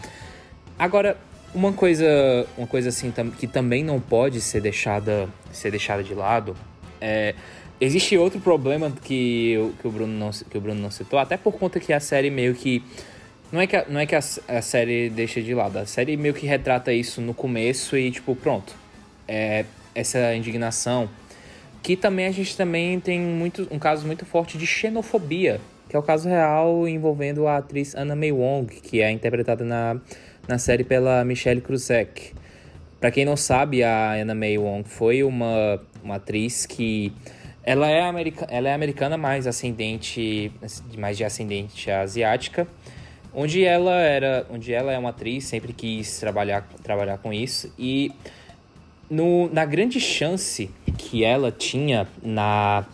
Speaker 3: Agora, uma coisa, uma coisa assim que também não pode ser deixada, ser deixada de lado é existe outro problema que, que, o Bruno não, que o Bruno não citou, até por conta que a série meio que não é que, a, não é que a, a, série deixa de lado, a série meio que retrata isso no começo e, tipo, pronto. É, essa indignação. Que também a gente também tem muito, um caso muito forte de xenofobia, que é o caso real envolvendo a atriz Anna May Wong, que é interpretada na, na série pela Michelle Kruzek. Para quem não sabe, a Anna May Wong foi uma, uma atriz que ela é, america, ela é americana, mais ascendente, mais de ascendente asiática onde ela era, onde ela é uma atriz, sempre quis trabalhar, trabalhar com isso e no, na grande chance que ela tinha na,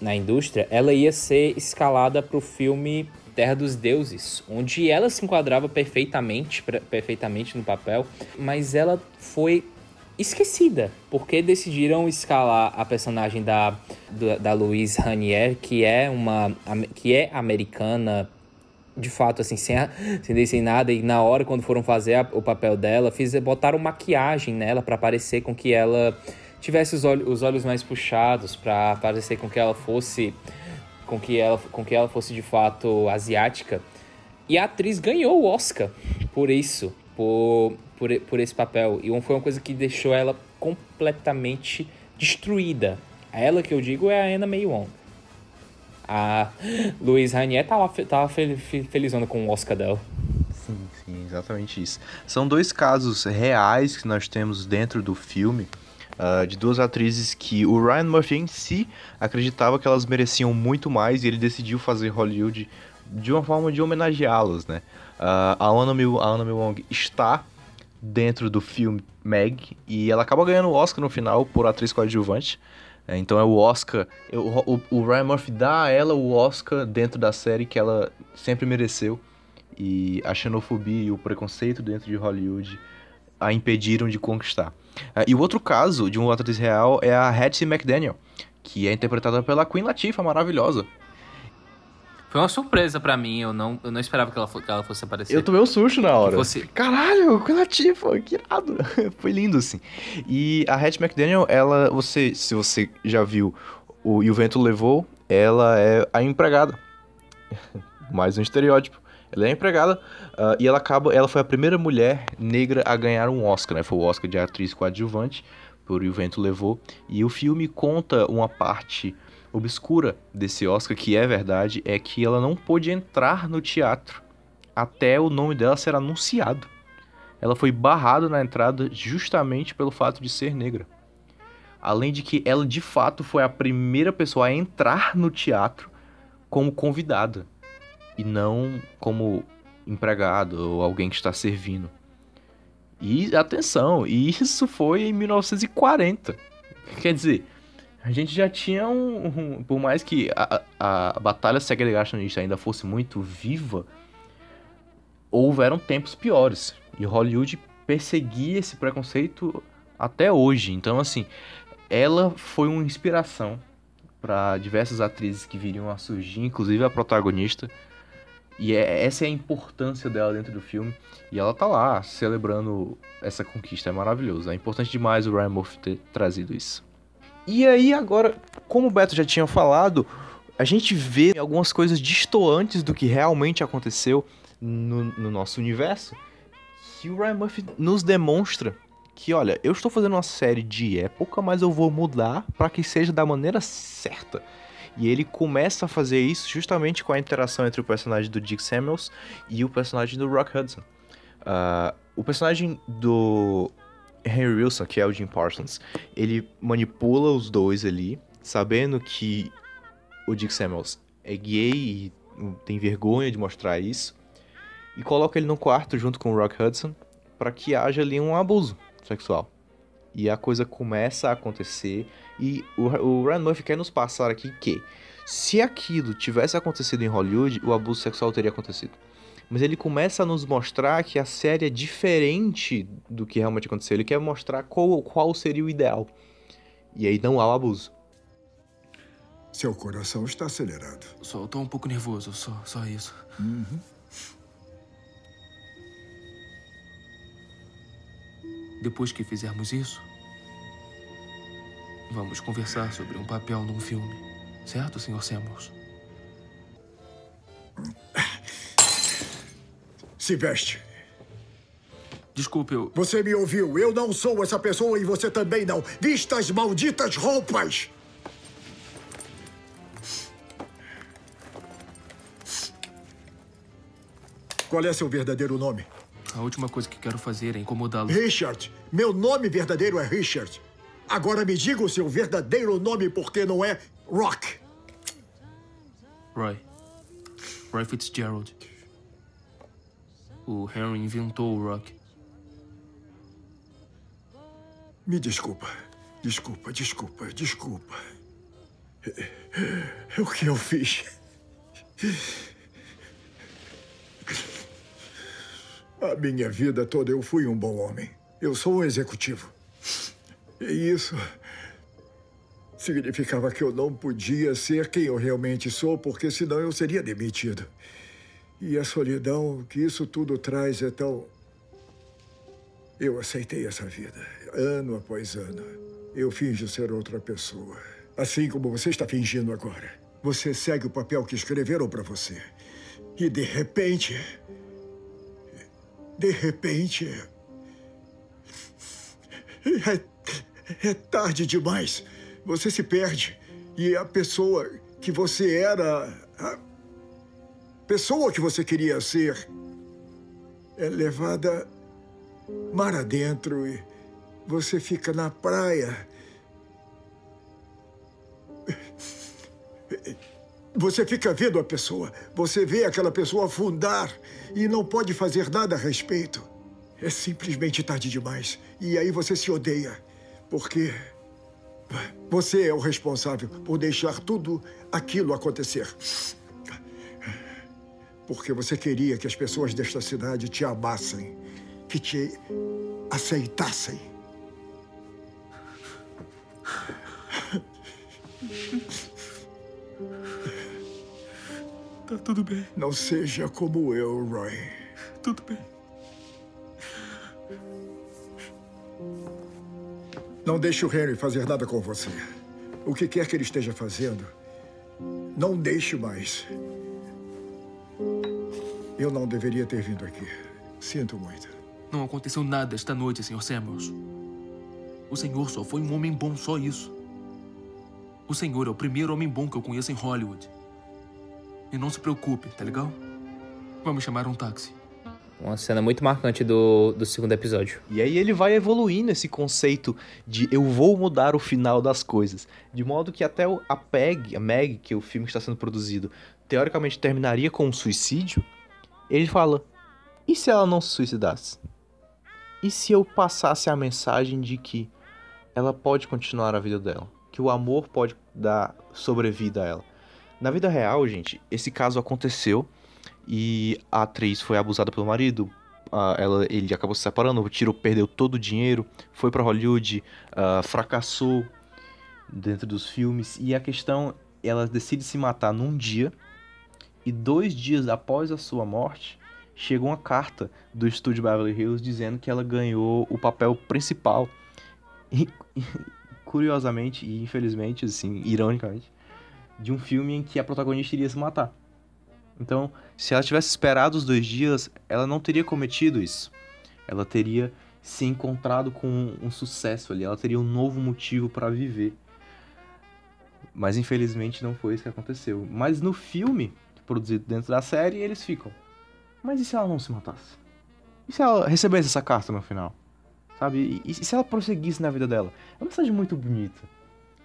Speaker 3: na indústria, ela ia ser escalada para o filme Terra dos Deuses, onde ela se enquadrava perfeitamente, perfeitamente no papel, mas ela foi esquecida, porque decidiram escalar a personagem da, da Louise Ranier, que é uma que é americana de fato, assim, sem, sem, sem nada. E na hora, quando foram fazer a, o papel dela, fiz, botaram maquiagem nela para parecer com que ela tivesse os, olhos, os olhos mais puxados, para parecer com que ela fosse. Com que ela, com que ela fosse de fato asiática. E a atriz ganhou o Oscar por isso, por, por, por esse papel. E foi uma coisa que deixou ela completamente destruída. Ela que eu digo é a Anna May Wong. A Luiz Ranier tava, tava felizona com o Oscar dela.
Speaker 2: Sim, sim, exatamente isso. São dois casos reais que nós temos dentro do filme. Uh, de duas atrizes que o Ryan Murphy em si acreditava que elas mereciam muito mais e ele decidiu fazer Hollywood de uma forma de homenageá-las, né? Uh, a Anna Mil, a Anna Wong está dentro do filme Meg e ela acaba ganhando o Oscar no final por atriz coadjuvante. É, então é o Oscar. O, o, o, Ryan Murphy dá a ela o Oscar dentro da série que ela sempre mereceu. E a xenofobia e o preconceito dentro de Hollywood a impediram de conquistar. É, e o outro caso de uma atriz real é a Hattie McDaniel, que é interpretada pela Queen Latifah, maravilhosa.
Speaker 3: Foi uma surpresa para mim, eu não, eu não esperava que ela, que ela fosse aparecer.
Speaker 2: Eu tomei um susto na hora. Fosse... Caralho, que latifo, que irado. Foi lindo, assim. E a Hattie McDaniel, ela, você, se você já viu o E o Vento Levou, ela é a empregada. Mais um estereótipo. Ela é empregada uh, e ela acaba, ela foi a primeira mulher negra a ganhar um Oscar, né? Foi o Oscar de atriz coadjuvante por E o Vento Levou. E o filme conta uma parte obscura desse Oscar, que é verdade, é que ela não pôde entrar no teatro até o nome dela ser anunciado. Ela foi barrada na entrada justamente pelo fato de ser negra. Além de que ela de fato foi a primeira pessoa a entrar no teatro como convidada e não como empregado ou alguém que está servindo. E atenção, isso foi em 1940. Quer dizer, a gente já tinha um. um por mais que a, a, batalha segregacionista ainda fosse muito viva, houveram tempos piores. E Hollywood perseguia esse preconceito até hoje. Então, assim, ela foi uma inspiração para diversas atrizes que viriam a surgir, inclusive a protagonista. E é, essa é a importância dela dentro do filme. E ela tá lá celebrando essa conquista. É maravilhoso. É importante demais o Ryan Murphy ter trazido isso. E aí, agora, como o Beto já tinha falado, a gente vê algumas coisas distoantes do que realmente aconteceu no, no nosso universo. Que o Ryan Murphy nos demonstra que, olha, eu estou fazendo uma série de época, mas eu vou mudar para que seja da maneira certa. E ele começa a fazer isso justamente com a interação entre o personagem do Dick Samuels e o personagem do Rock Hudson. Uh, o personagem do Henry Wilson, que é o Jim Parsons, ele manipula os dois ali, sabendo que o Dick Samuels é gay e tem vergonha de mostrar isso, e coloca ele no quarto junto com o Rock Hudson para que haja ali um abuso sexual. E a coisa começa a acontecer, e o, o Ryan Murphy quer nos passar aqui que se aquilo tivesse acontecido em Hollywood, o abuso sexual teria acontecido. Mas ele começa a nos mostrar que a série é diferente do que realmente aconteceu. Ele quer mostrar qual, qual seria o ideal. E aí não há o abuso.
Speaker 7: Seu coração está acelerado.
Speaker 11: Só tô um pouco nervoso, só, só isso.
Speaker 7: Uhum.
Speaker 11: Depois que fizermos isso, vamos conversar sobre um papel num filme. Certo, Sr. Samuels?
Speaker 7: Se veste.
Speaker 11: Desculpe, eu.
Speaker 7: Você me ouviu. Eu não sou essa pessoa e você também não. Vista as malditas roupas! Qual é seu verdadeiro nome?
Speaker 11: A última coisa que quero fazer é incomodá-lo.
Speaker 7: Richard. Meu nome verdadeiro é Richard. Agora me diga o seu verdadeiro nome porque não é Rock.
Speaker 11: Roy. Roy Fitzgerald. O Henry inventou o rock.
Speaker 7: Me desculpa. Desculpa, desculpa, desculpa. O que eu fiz? A minha vida toda eu fui um bom homem. Eu sou um executivo. E isso significava que eu não podia ser quem eu realmente sou, porque senão eu seria demitido. E a solidão que isso tudo traz é tão. Eu aceitei essa vida, ano após ano. Eu finjo ser outra pessoa. Assim como você está fingindo agora. Você segue o papel que escreveram para você. E de repente. De repente. É, é tarde demais. Você se perde. E a pessoa que você era. A pessoa que você queria ser. É levada mar adentro e você fica na praia. Você fica vendo a pessoa. Você vê aquela pessoa afundar e não pode fazer nada a respeito. É simplesmente tarde demais. E aí você se odeia. Porque você é o responsável por deixar tudo aquilo acontecer. Porque você queria que as pessoas desta cidade te amassem, que te aceitassem.
Speaker 11: Tá tudo bem.
Speaker 7: Não seja como eu, Roy.
Speaker 11: Tudo bem.
Speaker 7: Não deixe o Henry fazer nada com você. O que quer que ele esteja fazendo, não deixe mais. Eu não deveria ter vindo aqui. Sinto muito.
Speaker 11: Não aconteceu nada esta noite, Sr. Samuels. O senhor só foi um homem bom, só isso. O senhor é o primeiro homem bom que eu conheço em Hollywood. E não se preocupe, tá legal? Vamos chamar um táxi.
Speaker 3: Uma cena muito marcante do, do segundo episódio.
Speaker 2: E aí ele vai evoluindo esse conceito de eu vou mudar o final das coisas. De modo que até a Peg, a Meg, que é o filme que está sendo produzido, teoricamente terminaria com um suicídio. Ele fala: e se ela não se suicidasse? E se eu passasse a mensagem de que ela pode continuar a vida dela? Que o amor pode dar sobrevida a ela? Na vida real, gente, esse caso aconteceu e a atriz foi abusada pelo marido. Ela, ele acabou se separando, tirou, perdeu todo o dinheiro, foi para Hollywood, uh, fracassou dentro dos filmes. E a questão, ela decide se matar num dia e dois dias após a sua morte, chegou uma carta do estúdio Beverly Hills dizendo que ela ganhou o papel principal. E, curiosamente e infelizmente, assim, ironicamente, de um filme em que a protagonista iria se matar. Então, se ela tivesse esperado os dois dias, ela não teria cometido isso. Ela teria se encontrado com um sucesso ali, ela teria um novo motivo para viver. Mas infelizmente não foi isso que aconteceu. Mas no filme, produzido dentro da série, eles ficam. Mas e se ela não se matasse? E se ela recebesse essa carta no final? Sabe? E, e se ela prosseguisse na vida dela? É uma mensagem muito bonita.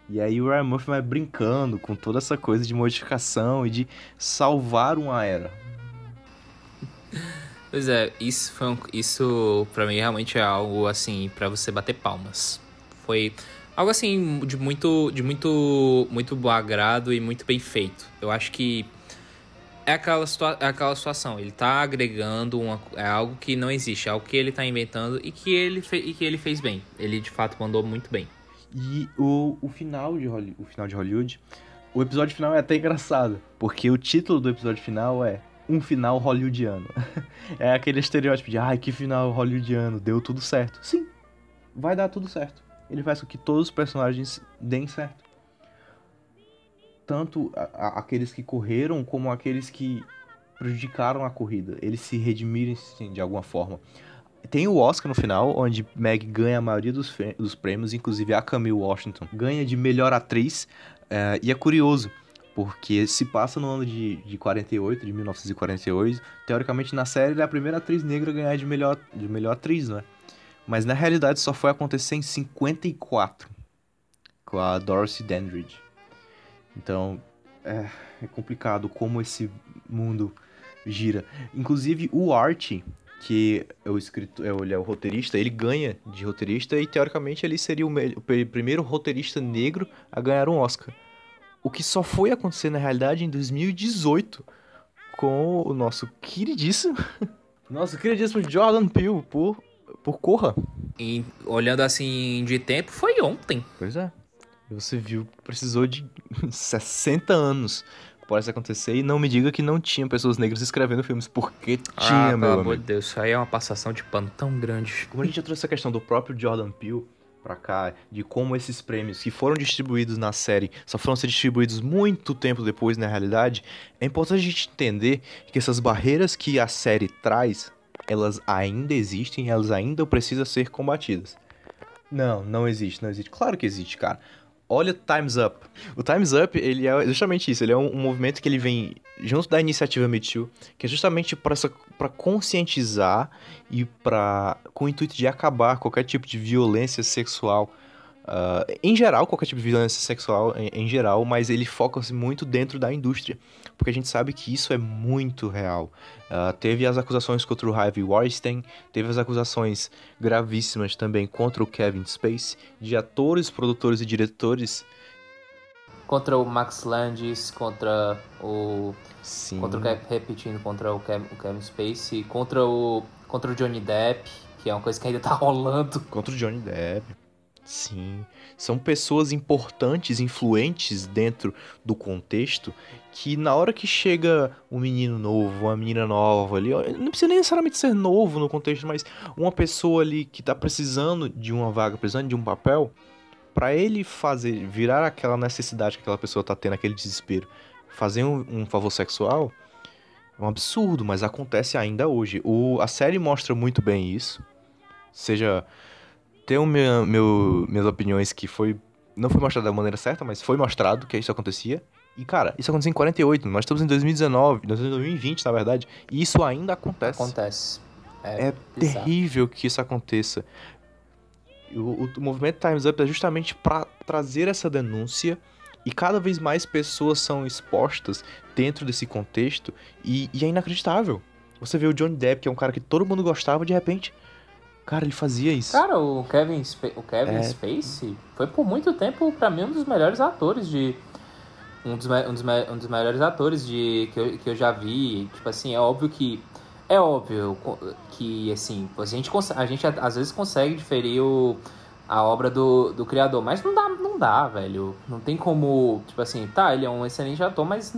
Speaker 2: E aí o Ryan Murphy vai brincando com toda essa coisa de modificação e de salvar uma era.
Speaker 3: Pois é, isso foi um, isso para mim realmente é algo assim para você bater palmas. Foi algo assim de muito de muito muito agrado e muito bem feito. Eu acho que é aquela, situa é aquela situação. Ele tá agregando uma, é algo que não existe, é algo que ele tá inventando e que ele, e que ele fez bem. Ele de fato mandou muito bem.
Speaker 2: E o, o, final de Hollywood, o final de Hollywood, o episódio final é até engraçado, porque o título do episódio final é Um Final Hollywoodiano. é aquele estereótipo de, ai, que final hollywoodiano, deu tudo certo. Sim, vai dar tudo certo. Ele faz com que todos os personagens deem certo tanto a, a, aqueles que correram como aqueles que prejudicaram a corrida. Eles se redimirem sim, de alguma forma. Tem o Oscar no final, onde Meg ganha a maioria dos, dos prêmios, inclusive a Camille Washington ganha de melhor atriz. Uh, e é curioso, porque se passa no ano de, de 48, de 1948. Teoricamente, na série, ela é a primeira atriz negra a ganhar de melhor, de melhor atriz, né? Mas na realidade só foi acontecer em 54, com a Dorothy Dandridge. Então, é, é complicado como esse mundo gira. Inclusive, o Art, que é o escritor, é, ele é o roteirista, ele ganha de roteirista e teoricamente ele seria o, o, primeiro roteirista negro a ganhar um Oscar. O que só foi acontecer na realidade em 2018 com o nosso queridíssimo, nosso queridíssimo Jordan Peele por por Corra.
Speaker 3: E olhando assim de tempo, foi ontem.
Speaker 2: Pois é. E você viu que precisou de 60 anos para isso acontecer. E não me diga que não tinha pessoas negras escrevendo filmes, porque tinha, ah, meu pelo amor
Speaker 3: de Deus, isso aí é uma passação de pano tão grande.
Speaker 2: Como a gente já trouxe a questão do próprio Jordan Peele pra cá, de como esses prêmios que foram distribuídos na série só foram ser distribuídos muito tempo depois na realidade, é importante a gente entender que essas barreiras que a série traz, elas ainda existem, elas ainda precisam ser combatidas. Não, não existe, não existe. Claro que existe, cara olha o Time's Up. O Time's Up, ele é justamente isso, ele é um, um movimento que ele vem junto da iniciativa Me Too, que é justamente para conscientizar e para com o intuito de acabar qualquer tipo de violência sexual Uh, em geral, qualquer tipo de violência sexual em, em geral, mas ele foca-se muito dentro da indústria, porque a gente sabe que isso é muito real. Uh, teve as acusações contra o Harvey Weinstein, teve as acusações gravíssimas também contra o Kevin Spacey, de atores, produtores e diretores.
Speaker 3: Contra o Max Landis, contra o... Sim. Contra o, repetindo, contra o Kevin, o Kevin Spacey, contra o, contra o Johnny Depp, que é uma coisa que ainda tá rolando.
Speaker 2: Contra o Johnny Depp. Sim, são pessoas importantes, influentes dentro do contexto, que na hora que chega um menino novo, uma menina nova ali, não precisa nem necessariamente ser novo no contexto, mas uma pessoa ali que tá precisando de uma vaga, precisando de um papel, para ele fazer, virar aquela necessidade que aquela pessoa tá tendo, aquele desespero, fazer um, um favor sexual, é um absurdo, mas acontece ainda hoje. O, a série mostra muito bem isso, seja tenho minha, meu, minhas opiniões que foi. Não foi mostrado da maneira certa, mas foi mostrado que isso acontecia. E, cara, isso aconteceu em 48. Nós estamos em 2019, 2020, na verdade. E isso ainda acontece.
Speaker 3: Acontece.
Speaker 2: É, é terrível que isso aconteça. O, o, o movimento Times Up é justamente para trazer essa denúncia. E cada vez mais pessoas são expostas dentro desse contexto. E, e é inacreditável. Você vê o Johnny Depp, que é um cara que todo mundo gostava, de repente Cara, ele fazia isso.
Speaker 3: Cara, o Kevin, o Kevin é... Spacey foi por muito tempo, para mim, um dos melhores atores de. Um dos, um dos, um dos melhores atores de, que, eu, que eu já vi. Tipo assim, é óbvio que. É óbvio que, assim, a gente, a gente às vezes consegue diferir o, a obra do, do criador, mas não dá, não dá, velho. Não tem como, tipo assim, tá, ele é um excelente ator, mas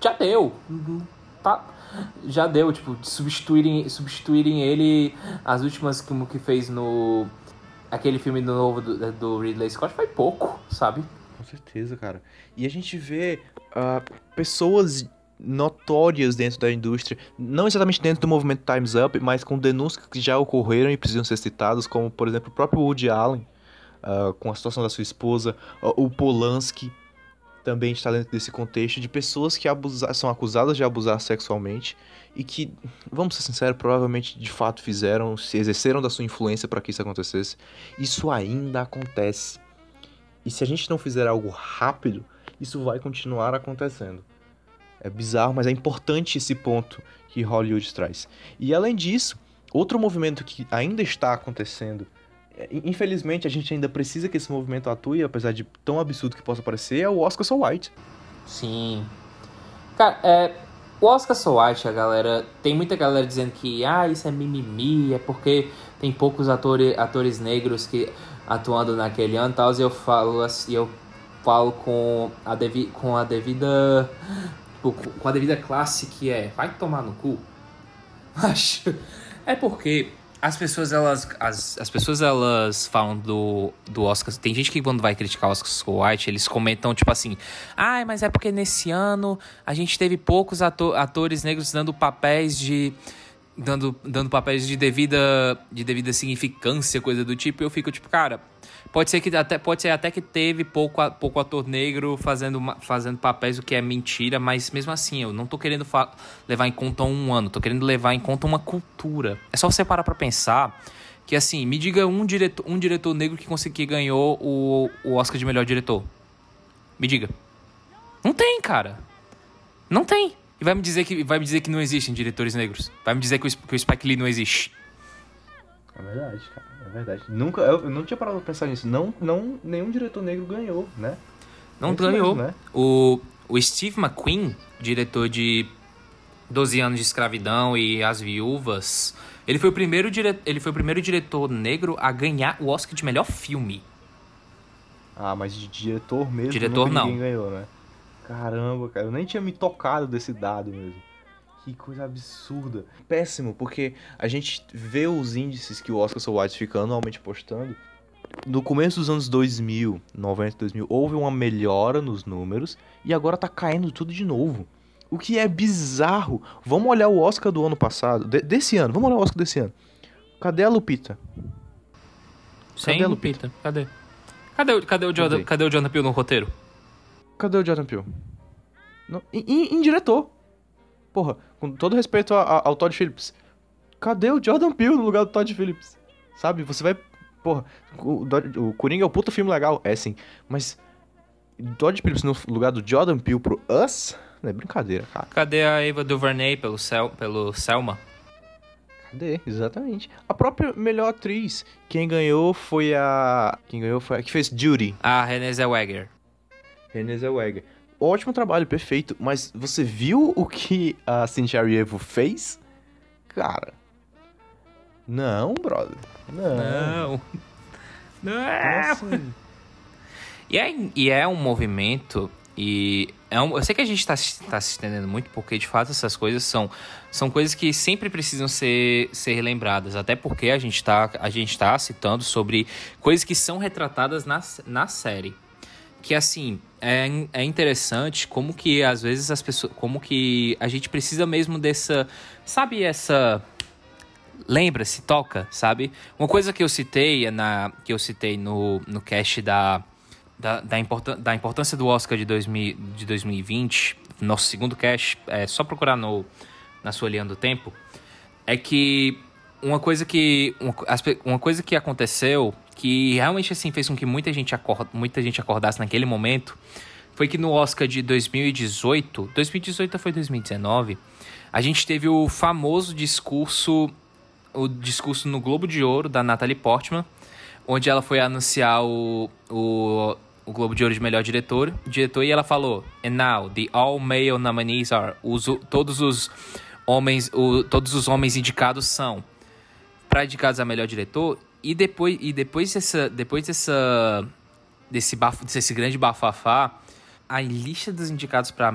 Speaker 3: já deu. Tá, já deu, tipo, de substituírem, substituírem ele as últimas como que fez no aquele filme do novo do, do Ridley Scott foi pouco, sabe?
Speaker 2: Com certeza, cara. E a gente vê uh, pessoas notórias dentro da indústria, não exatamente dentro do movimento Times Up, mas com denúncias que já ocorreram e precisam ser citadas, como por exemplo o próprio Woody Allen, uh, com a situação da sua esposa, uh, o Polanski, também está dentro desse contexto de pessoas que abusar, são acusadas de abusar sexualmente e que, vamos ser sinceros, provavelmente de fato fizeram, se exerceram da sua influência para que isso acontecesse. Isso ainda acontece. E se a gente não fizer algo rápido, isso vai continuar acontecendo. É bizarro, mas é importante esse ponto que Hollywood traz. E além disso, outro movimento que ainda está acontecendo infelizmente, a gente ainda precisa que esse movimento atue, apesar de tão absurdo que possa parecer, é o Oscar So White.
Speaker 3: Sim. Cara, é, O Oscar So White, a galera. Tem muita galera dizendo que ah, isso é mimimi, é porque tem poucos atores, atores negros que atuando naquele ano tal. E eu falo assim, eu falo com a, devi, com a devida. Tipo, com a devida classe que é. Vai tomar no cu. Acho. É porque as pessoas, elas. As, as pessoas, elas falam do, do Oscar. Tem gente que quando vai criticar o Oscar So White, eles comentam, tipo assim. Ai, ah, mas é porque nesse ano a gente teve poucos ator, atores negros dando papéis de. Dando, dando papéis de devida, de devida significância, coisa do tipo. E eu fico, tipo, cara, Pode ser que até pode ser até que teve pouco, pouco ator negro fazendo, fazendo papéis o que é mentira, mas mesmo assim, eu não tô querendo levar em conta um ano, tô querendo levar em conta uma cultura. É só você parar para pensar que assim, me diga um diretor, um diretor negro que conseguiu ganhou o, o Oscar de melhor diretor. Me diga. Não tem, cara. Não tem. E vai me dizer que vai me dizer que não existem diretores negros. Vai me dizer que o, que o Spike Lee não existe.
Speaker 2: É verdade, cara. É verdade. Nunca, eu não tinha parado pra pensar nisso. Não, não, nenhum diretor negro ganhou, né?
Speaker 3: Não ganhou. Mesmo, né? O, o Steve McQueen, diretor de 12 anos de escravidão e As Viúvas, ele foi o primeiro, dire... ele foi o primeiro diretor negro a ganhar o Oscar de melhor filme.
Speaker 2: Ah, mas de diretor mesmo?
Speaker 3: Diretor não.
Speaker 2: Ganhou, né? Caramba, cara, eu nem tinha me tocado desse dado mesmo. Que coisa absurda. Péssimo, porque a gente vê os índices que o Oscar So White fica anualmente postando. No começo dos anos 2000, 90, 2000, houve uma melhora nos números e agora tá caindo tudo de novo. O que é bizarro. Vamos olhar o Oscar do ano passado, de, desse ano. Vamos olhar o Oscar desse ano. Cadê a Lupita?
Speaker 3: Sem cadê a Lupita? Lupita? Cadê? Cadê, o, cadê, o Jordan, cadê? cadê o Jordan Peele no roteiro?
Speaker 2: Cadê o Jordan Peele? No, em, em, em diretor. Porra, com todo respeito a, a, ao Todd Phillips, cadê o Jordan Peele no lugar do Todd Phillips? Sabe? Você vai. Porra, o, o Coringa é um puta filme legal, é sim. Mas. Todd Phillips no lugar do Jordan Peele pro Us? Não é brincadeira, cara.
Speaker 3: Cadê a Eva DuVernay pelo, Sel, pelo Selma?
Speaker 2: Cadê? Exatamente. A própria melhor atriz, quem ganhou foi a. Quem ganhou foi a que fez Judy.
Speaker 3: A Renée Zellweger.
Speaker 2: Renée Zellweger ótimo trabalho, perfeito. Mas você viu o que a Cynthia Erivo fez? Cara. Não, brother. Não.
Speaker 3: Não. Não. Assim? E, é, e é um movimento. E é um, eu sei que a gente está tá se estendendo muito, porque de fato essas coisas são, são coisas que sempre precisam ser, ser relembradas. Até porque a gente está tá citando sobre coisas que são retratadas na, na série que assim é, é interessante como que às vezes as pessoas como que a gente precisa mesmo dessa sabe essa lembra se toca sabe? Uma coisa que eu citei é na que eu citei no, no cast da da, da, importan da importância do Oscar de, 2000, de 2020 nosso segundo cast é só procurar no na sua linha do tempo é que uma coisa que uma, uma coisa que aconteceu que realmente assim fez com que muita gente, acorda, muita gente acordasse naquele momento foi que no Oscar de 2018, 2018 foi 2019, a gente teve o famoso discurso o discurso no Globo de Ouro da Natalie Portman, onde ela foi anunciar o, o, o Globo de Ouro de melhor diretor, diretor e ela falou: "And now the all male nominees are os, todos os homens, o, todos os homens indicados são para indicados a melhor diretor e depois, e depois dessa, depois dessa, desse, bafo, desse grande bafafá, a lista dos indicados para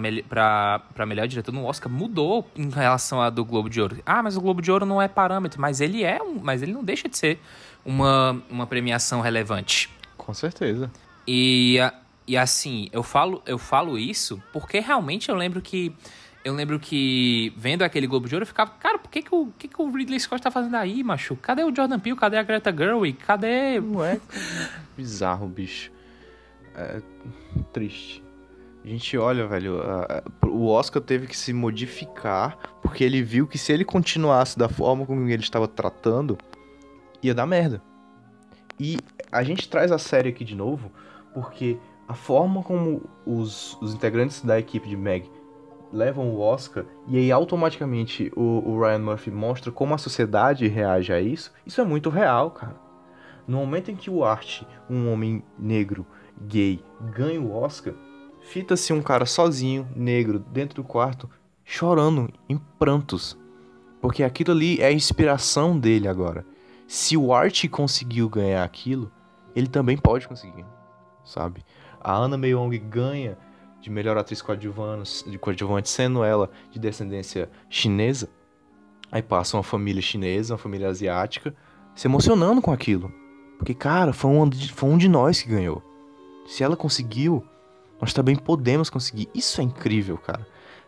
Speaker 3: melhor diretor no Oscar mudou em relação à do Globo de Ouro. Ah, mas o Globo de Ouro não é parâmetro, mas ele é, um, mas ele não deixa de ser uma, uma premiação relevante.
Speaker 2: Com certeza.
Speaker 3: E, e assim, eu falo, eu falo isso porque realmente eu lembro que eu lembro que, vendo aquele Globo de Ouro, eu ficava, cara, por que, que, o, que, que o Ridley Scott tá fazendo aí, macho? Cadê o Jordan Peele? Cadê a Greta Gerwig? Cadê...
Speaker 2: Ué, bizarro, bicho. É triste. A gente olha, velho, o Oscar teve que se modificar porque ele viu que se ele continuasse da forma como ele estava tratando, ia dar merda. E a gente traz a série aqui de novo porque a forma como os, os integrantes da equipe de Meg levam o Oscar e aí automaticamente o, o, Ryan Murphy mostra como a sociedade reage a isso, isso é muito real, cara. No momento em que o Art, um homem negro, gay, ganha o Oscar, fita-se um cara sozinho, negro, dentro do quarto, chorando em prantos. Porque aquilo ali é a inspiração dele agora. Se o Art conseguiu ganhar aquilo, ele também pode conseguir, sabe? A Ana Meiyong ganha de melhor atriz coadjuvante, de coadjuvante sendo ela de descendência chinesa. Aí passa uma família chinesa, uma família asiática, se emocionando com aquilo. Porque, cara, foi um, foi um de nós que ganhou. Se ela conseguiu, nós também podemos conseguir. Isso é incrível, cara.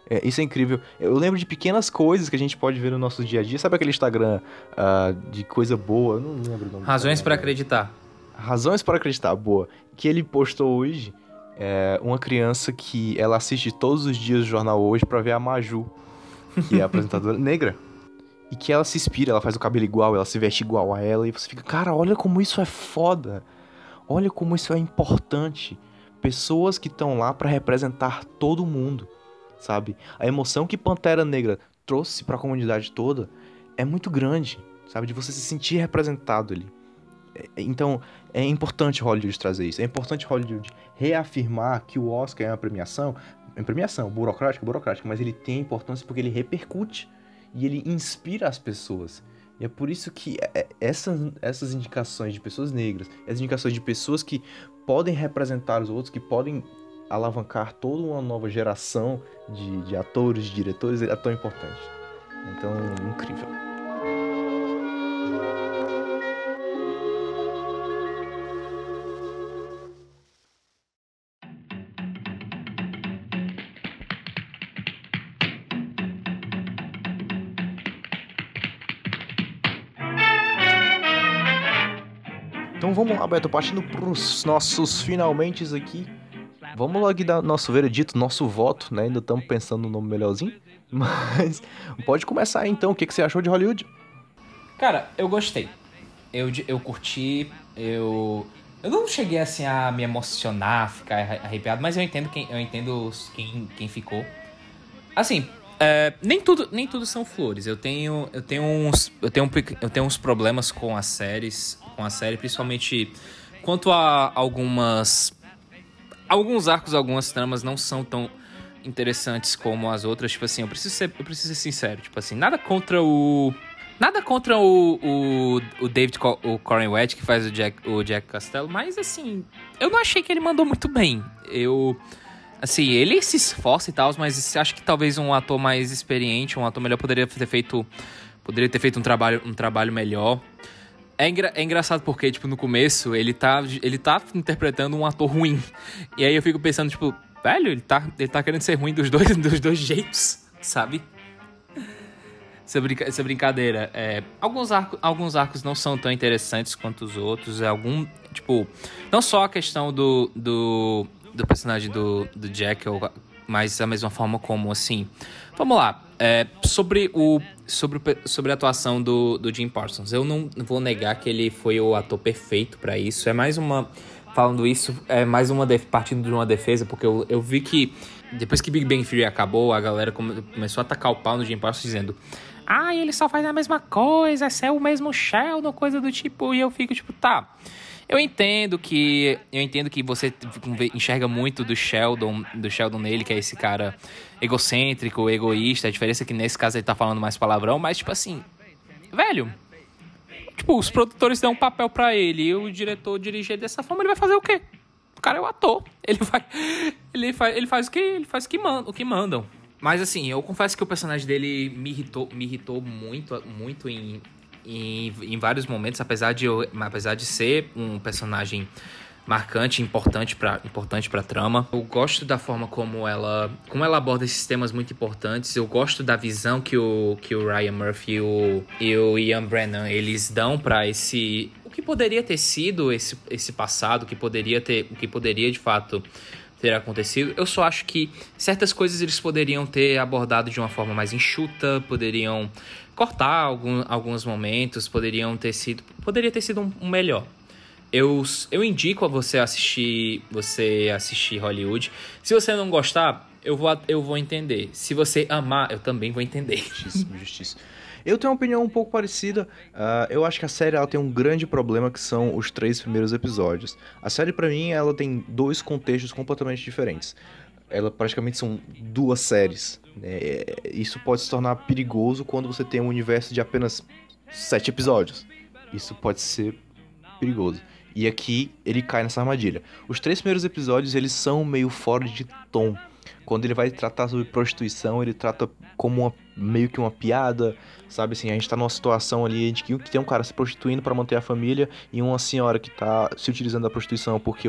Speaker 2: É, isso é incrível. Eu lembro de pequenas coisas que a gente pode ver no nosso dia a dia. Sabe aquele Instagram uh, de coisa boa? Eu não lembro o nome.
Speaker 3: Razões para acreditar.
Speaker 2: Razões para acreditar, boa. Que ele postou hoje é, uma criança que ela assiste todos os dias o jornal hoje para ver a Maju, que é a apresentadora negra. E que ela se inspira, ela faz o cabelo igual, ela se veste igual a ela. E você fica, cara, olha como isso é foda. Olha como isso é importante. Pessoas que estão lá para representar todo mundo sabe? A emoção que Pantera Negra trouxe para a comunidade toda é muito grande, sabe? De você se sentir representado ali. É, então, é importante Hollywood trazer isso. É importante Hollywood reafirmar que o Oscar é uma premiação, é uma premiação burocrática, burocrática, mas ele tem importância porque ele repercute e ele inspira as pessoas. E é por isso que é, essas, essas indicações de pessoas negras, essas indicações de pessoas que podem representar os outros, que podem alavancar toda uma nova geração de, de atores, de diretores, é tão importante. Então, incrível. Vamos lá, Beto, partindo para os nossos finalmente aqui. Vamos logo dar nosso veredito, nosso voto, né? Ainda estamos pensando no nome melhorzinho. Mas pode começar aí, então. O que, que você achou de Hollywood?
Speaker 3: Cara, eu gostei. Eu, eu curti, eu. Eu não cheguei assim a me emocionar, ficar arrepiado, mas eu entendo quem, eu entendo quem, quem ficou. Assim, é, nem tudo nem tudo são flores. Eu tenho eu tenho uns eu tenho eu tenho uns problemas com as séries, com a série, principalmente quanto a algumas alguns arcos, algumas tramas não são tão interessantes como as outras. Tipo assim, eu preciso ser, eu preciso ser sincero. Tipo assim, nada contra o. Nada contra o, o, o David o Corin Wedge, que faz o Jack, o Jack Costello, mas assim, eu não achei que ele mandou muito bem. Eu. Assim, ele se esforça e tal, mas acho que talvez um ator mais experiente, um ator melhor, poderia ter feito. Poderia ter feito um trabalho, um trabalho melhor. É, engra é engraçado porque, tipo, no começo, ele tá, ele tá interpretando um ator ruim. E aí eu fico pensando, tipo, velho, ele tá, ele tá querendo ser ruim dos dois, dos dois jeitos, sabe? Essa, brinca essa brincadeira. É, alguns, arco alguns arcos não são tão interessantes quanto os outros. É algum. Tipo, não só a questão do, do, do personagem do, do Jack, mas da mesma forma como, assim. Vamos lá. É, sobre, o, sobre, sobre a atuação do, do Jim Parsons. Eu não vou negar que ele foi o ator perfeito para isso. É mais uma. Falando isso, é mais uma partindo de uma defesa, porque eu, eu vi que depois que Big Bang Theory acabou, a galera come, começou a atacar o pau no Jim Parsons dizendo: Ah, ele só faz a mesma coisa, é o mesmo Sheldon, coisa do tipo. E eu fico tipo, tá. Eu entendo que eu entendo que você enxerga muito do Sheldon, do Sheldon nele, que é esse cara egocêntrico, egoísta. A diferença é que nesse caso ele tá falando mais palavrão, mas tipo assim, velho, tipo, os produtores dão um papel para ele e o diretor dirigir dessa forma, ele vai fazer o quê? O cara é o ator. Ele vai ele faz, ele faz o que ele faz o que mandam, o que mandam. Mas assim, eu confesso que o personagem dele me irritou, me irritou muito, muito em em, em vários momentos, apesar de, apesar de ser um personagem marcante, importante para importante para trama. Eu gosto da forma como ela como ela aborda esses temas muito importantes. Eu gosto da visão que o que o Ryan Murphy e o, e o Ian Brennan eles dão para esse o que poderia ter sido esse, esse passado, que poderia ter, o que poderia de fato ter acontecido. Eu só acho que certas coisas eles poderiam ter abordado de uma forma mais enxuta, poderiam cortar algum, alguns momentos, poderiam ter sido, poderia ter sido um, um, melhor. Eu, eu indico a você assistir, você assistir Hollywood. Se você não gostar, eu vou, eu vou entender. Se você amar, eu também vou entender.
Speaker 2: Justíssimo, justíssimo. Eu tenho uma opinião um pouco parecida. Uh, eu acho que a série ela tem um grande problema que são os três primeiros episódios. A série para mim ela tem dois contextos completamente diferentes. ela praticamente são duas séries. Né? Isso pode se tornar perigoso quando você tem um universo de apenas sete episódios. Isso pode ser perigoso. E aqui ele cai nessa armadilha. Os três primeiros episódios eles são meio fora de tom. Quando ele vai tratar sobre prostituição, ele trata como uma, meio que uma piada, sabe assim, a gente tá numa situação ali gente, que tem um cara se prostituindo para manter a família e uma senhora que tá se utilizando da prostituição porque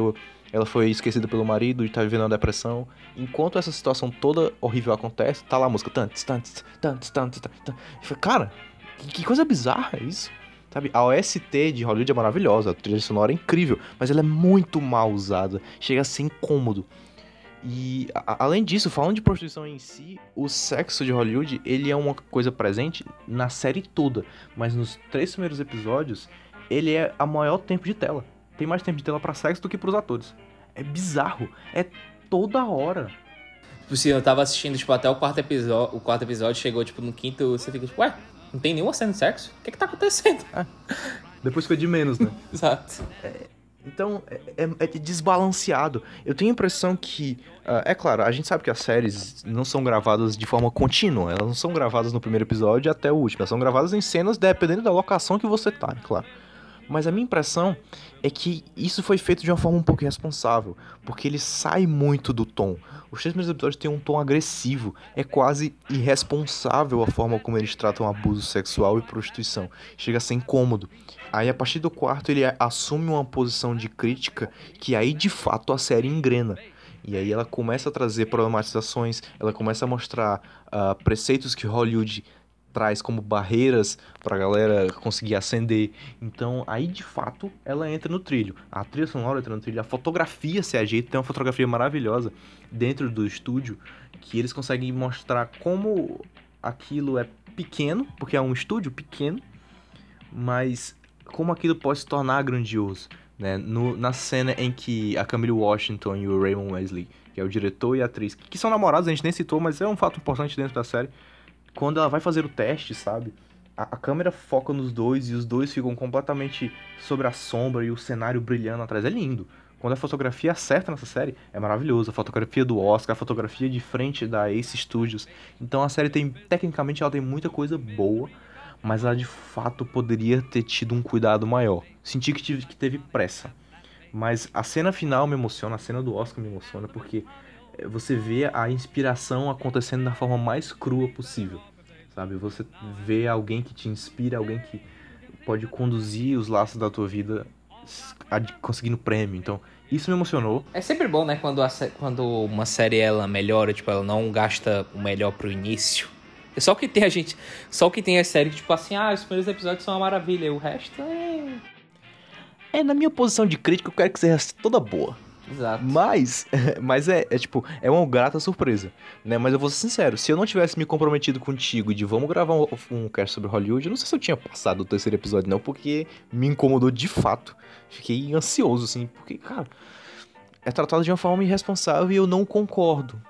Speaker 2: ela foi esquecida pelo marido e tá vivendo uma depressão. Enquanto essa situação toda horrível acontece, tá lá a música tantos, tantos, tantos, tantos, tantos. Cara, que coisa bizarra é isso. Sabe, a OST de Hollywood é maravilhosa, a trilha sonora é incrível, mas ela é muito mal usada, chega a ser incômodo. E a, além disso, falando de prostituição em si, o sexo de Hollywood, ele é uma coisa presente na série toda, mas nos três primeiros episódios, ele é a maior tempo de tela. Tem mais tempo de tela para sexo do que pros atores. É bizarro, é toda hora.
Speaker 3: Tipo assim, eu tava assistindo, tipo, até o quarto episódio, o quarto episódio chegou, tipo, no quinto, você fica tipo, ué, não tem nenhuma cena de sexo? O que que tá acontecendo?
Speaker 2: É. Depois foi de menos, né?
Speaker 3: Exato.
Speaker 2: É, então, é, é, é, desbalanceado. Eu tenho a impressão que. Uh, é claro, a gente sabe que as séries não são gravadas de forma contínua. Elas não são gravadas no primeiro episódio até o último. Elas são gravadas em cenas dependendo da locação que você tá, é claro. Mas a minha impressão é que isso foi feito de uma forma um pouco irresponsável, porque ele sai muito do tom. Os três primeiros episódios têm um tom agressivo, é quase irresponsável a forma como eles tratam abuso sexual e prostituição. Chega a ser incômodo. Aí a partir do quarto ele assume uma posição de crítica que aí de fato a série engrena. E aí ela começa a trazer problematizações, ela começa a mostrar uh, preceitos que Hollywood traz como barreiras para a galera conseguir ascender. Então, aí de fato, ela entra no trilho. A trilha sonora entra no trilho, a fotografia se ajeita, tem uma fotografia maravilhosa dentro do estúdio que eles conseguem mostrar como aquilo é pequeno, porque é um estúdio pequeno, mas como aquilo pode se tornar grandioso. Né? No, na cena em que a Camille Washington e o Raymond Wesley, que é o diretor e a atriz, que são namorados, a gente nem citou, mas é um fato importante dentro da série, quando ela vai fazer o teste, sabe? A, a, câmera foca nos dois e os dois ficam completamente sobre a sombra e o cenário brilhando atrás. É lindo. Quando a fotografia acerta nessa série, é maravilhoso. A fotografia do Oscar, a fotografia de frente da Ace Studios. Então a série tem, tecnicamente, ela tem muita coisa boa, mas ela de fato poderia ter tido um cuidado maior. Senti que, tive, que teve pressa. Mas a cena final me emociona, a cena do Oscar me emociona, porque você vê a inspiração acontecendo da forma mais crua possível, sabe? Você vê alguém que te inspira, alguém que pode conduzir os laços da tua vida conseguindo prêmio. Então, isso me emocionou.
Speaker 3: É sempre bom, né, quando, a, quando uma série ela melhora, tipo, ela não gasta o melhor pro início. É só que tem a gente, só que tem a série tipo assim, ah, os primeiros episódios são uma maravilha, e o resto é
Speaker 2: É, na minha posição de crítica, eu quero que seja toda boa.
Speaker 3: Exato.
Speaker 2: Mas, mas é, é, tipo, é uma grata surpresa, né? Mas eu vou ser sincero, se eu não tivesse me comprometido contigo de vamos gravar um, um cast sobre Hollywood, eu não sei se eu tinha passado o terceiro episódio não, porque me incomodou de fato. Fiquei ansioso, assim, porque, cara, é tratado de uma forma irresponsável e eu não concordo.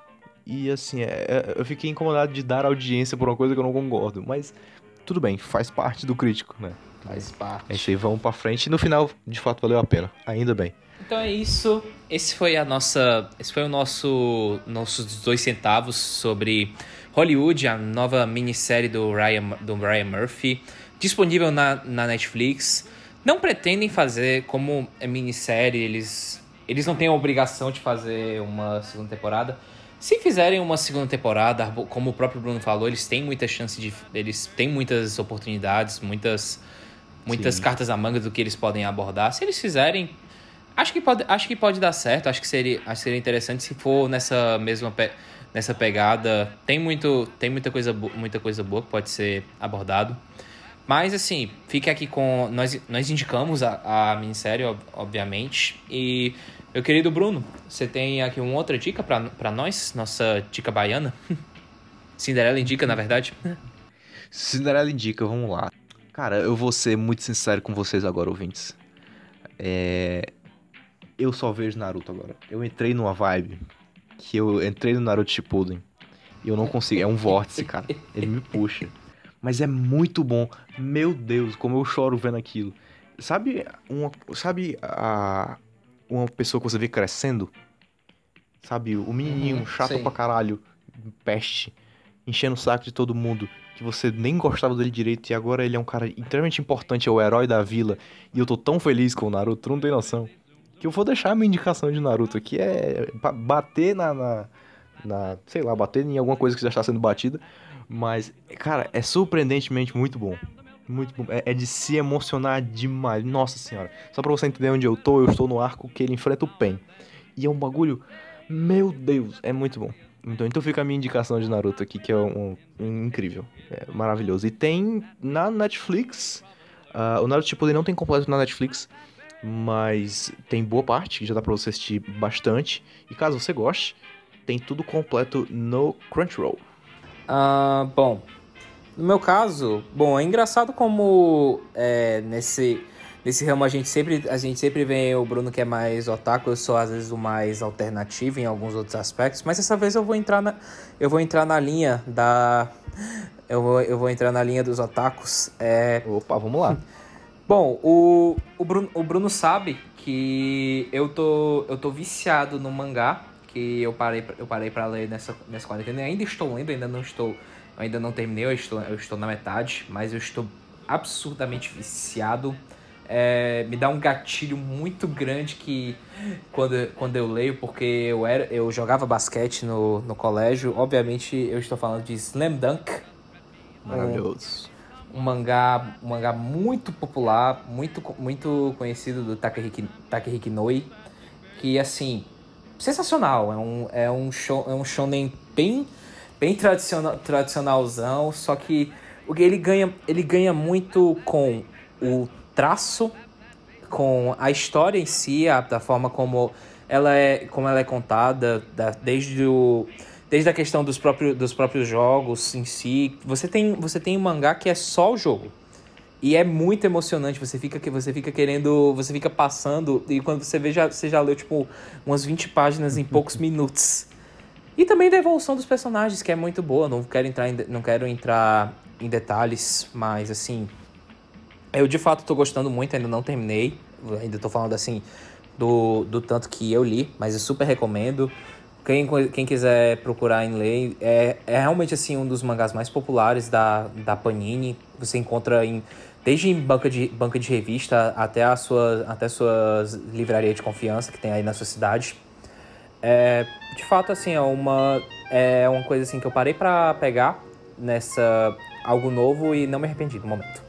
Speaker 2: E, assim, é, é, eu fiquei incomodado de dar audiência por uma coisa que eu não concordo, mas tudo bem, faz parte do crítico, né?
Speaker 3: Faz parte.
Speaker 2: É isso aí, vamos pra frente e no final, de fato, valeu a pena. Ainda bem.
Speaker 3: Então é isso. Esse foi a nossa, esse foi o nosso nossos dois centavos sobre Hollywood, a nova minissérie do Ryan, do Ryan Murphy, disponível na, na Netflix. Não pretendem fazer como é minissérie, eles eles não têm a obrigação de fazer uma segunda temporada. Se fizerem uma segunda temporada, como o próprio Bruno falou, eles têm muita chance de. Eles têm muitas oportunidades, muitas, muitas Sim. cartas na manga do que eles podem abordar. Se eles fizerem, Acho que pode, acho que pode dar certo, acho que seria, acho que seria interessante se for nessa mesma pe, nessa pegada. Tem muito, tem muita coisa, muita coisa boa que pode ser abordado. Mas assim, fique aqui com nós nós indicamos a, a minissérie, obviamente. E meu querido Bruno, você tem aqui uma outra dica para nós, nossa dica baiana? Cinderela indica, na verdade.
Speaker 2: Cinderela indica, vamos lá. Cara, eu vou ser muito sincero com vocês agora, ouvintes. É, eu só vejo Naruto agora. Eu entrei numa vibe que eu entrei no Naruto Shippuden e eu não consigo. É um vórtice, cara. Ele me puxa. Mas é muito bom. Meu Deus, como eu choro vendo aquilo. Sabe uma, sabe a uma pessoa que você vê crescendo? Sabe, o menininho
Speaker 3: Uhum,
Speaker 2: chato
Speaker 3: sei.
Speaker 2: pra caralho, peste, enchendo o saco de todo mundo, que você nem gostava dele direito e agora ele é um cara extremamente importante, é o herói da vila. E eu tô tão feliz com o Naruto, não tem noção. Que eu vou deixar a minha indicação de Naruto aqui é ba- bater na, na, na- sei lá, bater em alguma coisa que já está sendo batida. Mas, cara, é surpreendentemente muito bom. Muito bom. É, é de se emocionar demais. Nossa senhora. Só pra você entender onde eu tô, eu estou no arco que ele enfrenta o Pen. E é um bagulho. Meu Deus, é muito bom. Então, então fica a minha indicação de Naruto aqui, que é um, um incrível. É maravilhoso. E tem na Netflix. ah, o Naruto Shippuden não tem completo na Netflix. Mas tem boa parte, que já dá pra você assistir bastante. E caso você goste, tem tudo completo no Crunchyroll.
Speaker 3: Ah, bom, no meu caso, bom, é engraçado como é, nesse, nesse ramo a gente, sempre, a gente sempre vê o Bruno que é mais otaku, eu sou às vezes o mais alternativo em alguns outros aspectos, mas dessa vez eu vou entrar na, eu vou entrar na linha da... Eu vou, eu vou entrar na linha dos otakus. É...
Speaker 2: Opa, vamos lá.
Speaker 3: Bom, o, o, Bruno, o Bruno sabe que eu tô, eu tô viciado no mangá, que eu parei, eu parei pra ler nessa, nessa quarentena. Eu ainda estou lendo, ainda não estou. Ainda não terminei, eu estou, eu estou na metade, mas eu estou absurdamente viciado. É, me dá um gatilho muito grande que quando, quando eu leio, porque eu, era, eu jogava basquete no, no colégio. Obviamente, eu estou falando de Slam Dunk.
Speaker 2: Maravilhoso.
Speaker 3: Um mangá, um mangá muito popular, muito, muito conhecido do Takehiki, Noi, que assim, sensacional, é um é um show, é um shonen bem bem tradicional, tradicionalzão, só que o que ele ganha, ele ganha muito com o traço, com a história em si, a, da forma como ela é, como ela é contada, da, desde o desde a questão dos próprios, dos próprios jogos em si. Você tem, você tem um mangá que é só o jogo. E é muito emocionante, você fica que você fica querendo, você fica passando e quando você vê já você já leu tipo umas 20 páginas em poucos minutos. E também da evolução dos personagens, que é muito boa, não quero entrar em, não quero entrar em detalhes, mas assim, eu de fato tô gostando muito, ainda não terminei, ainda tô falando assim do, do tanto que eu li, mas eu super recomendo. Quem, quem quiser procurar em ler, é, é realmente assim um dos mangás mais populares da, da Panini. Você encontra em desde em banca de, banca de revista até a sua até suas livraria de confiança que tem aí na sua cidade. É, de fato assim é uma é uma coisa assim que eu parei pra pegar nessa algo novo e não me arrependi no momento.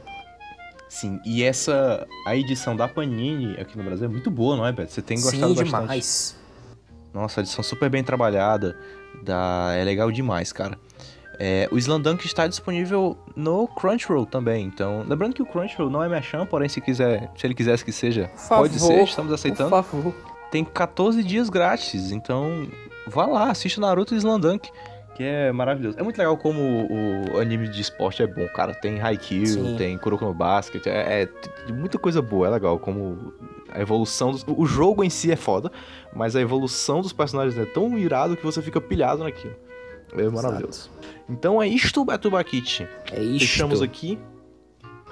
Speaker 2: Sim, e essa a edição da Panini aqui no Brasil é muito boa, não é, Beto? Você tem
Speaker 3: Sim,
Speaker 2: gostado bastante.
Speaker 3: demais.
Speaker 2: Nossa, a edição super bem trabalhada, dá... é legal demais, cara. É, o Slandunk está disponível no Crunchyroll também, então... Lembrando que o Crunchyroll não é merchan, porém se quiser, se ele quisesse que seja, pode
Speaker 3: favor,
Speaker 2: ser, estamos aceitando.
Speaker 3: Por favor.
Speaker 2: Tem 14 dias grátis, então vá lá, assista Naruto e Slandunk, que é maravilhoso. É muito legal como o, anime de esporte é bom, cara. Tem Haikyuu,
Speaker 3: Sim.
Speaker 2: tem Kuroko no Basket, é, é muita coisa boa, é legal. Como a evolução dos... O jogo em si é foda, mas a evolução dos personagens é tão irado que você fica pilhado naquilo. É maravilhoso. Então é isto, Beto Bakit.
Speaker 3: É isto.
Speaker 2: Fechamos aqui.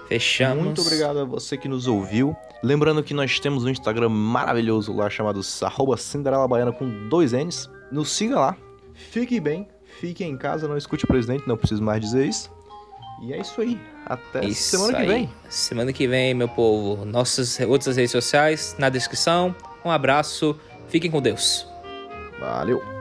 Speaker 3: Fechamos.
Speaker 2: Muito obrigado a você que nos ouviu. Lembrando que nós temos um Instagram maravilhoso lá chamado Cinderela Baiana com dois N's. Nos siga lá. Fique bem, fique em casa, não escute o presidente, não preciso mais dizer isso. E é isso aí. Até
Speaker 3: Isso
Speaker 2: semana que
Speaker 3: aí.
Speaker 2: vem.
Speaker 3: Semana que vem, meu povo. Nossas outras redes sociais na descrição. Um abraço. Fiquem com Deus.
Speaker 2: Valeu.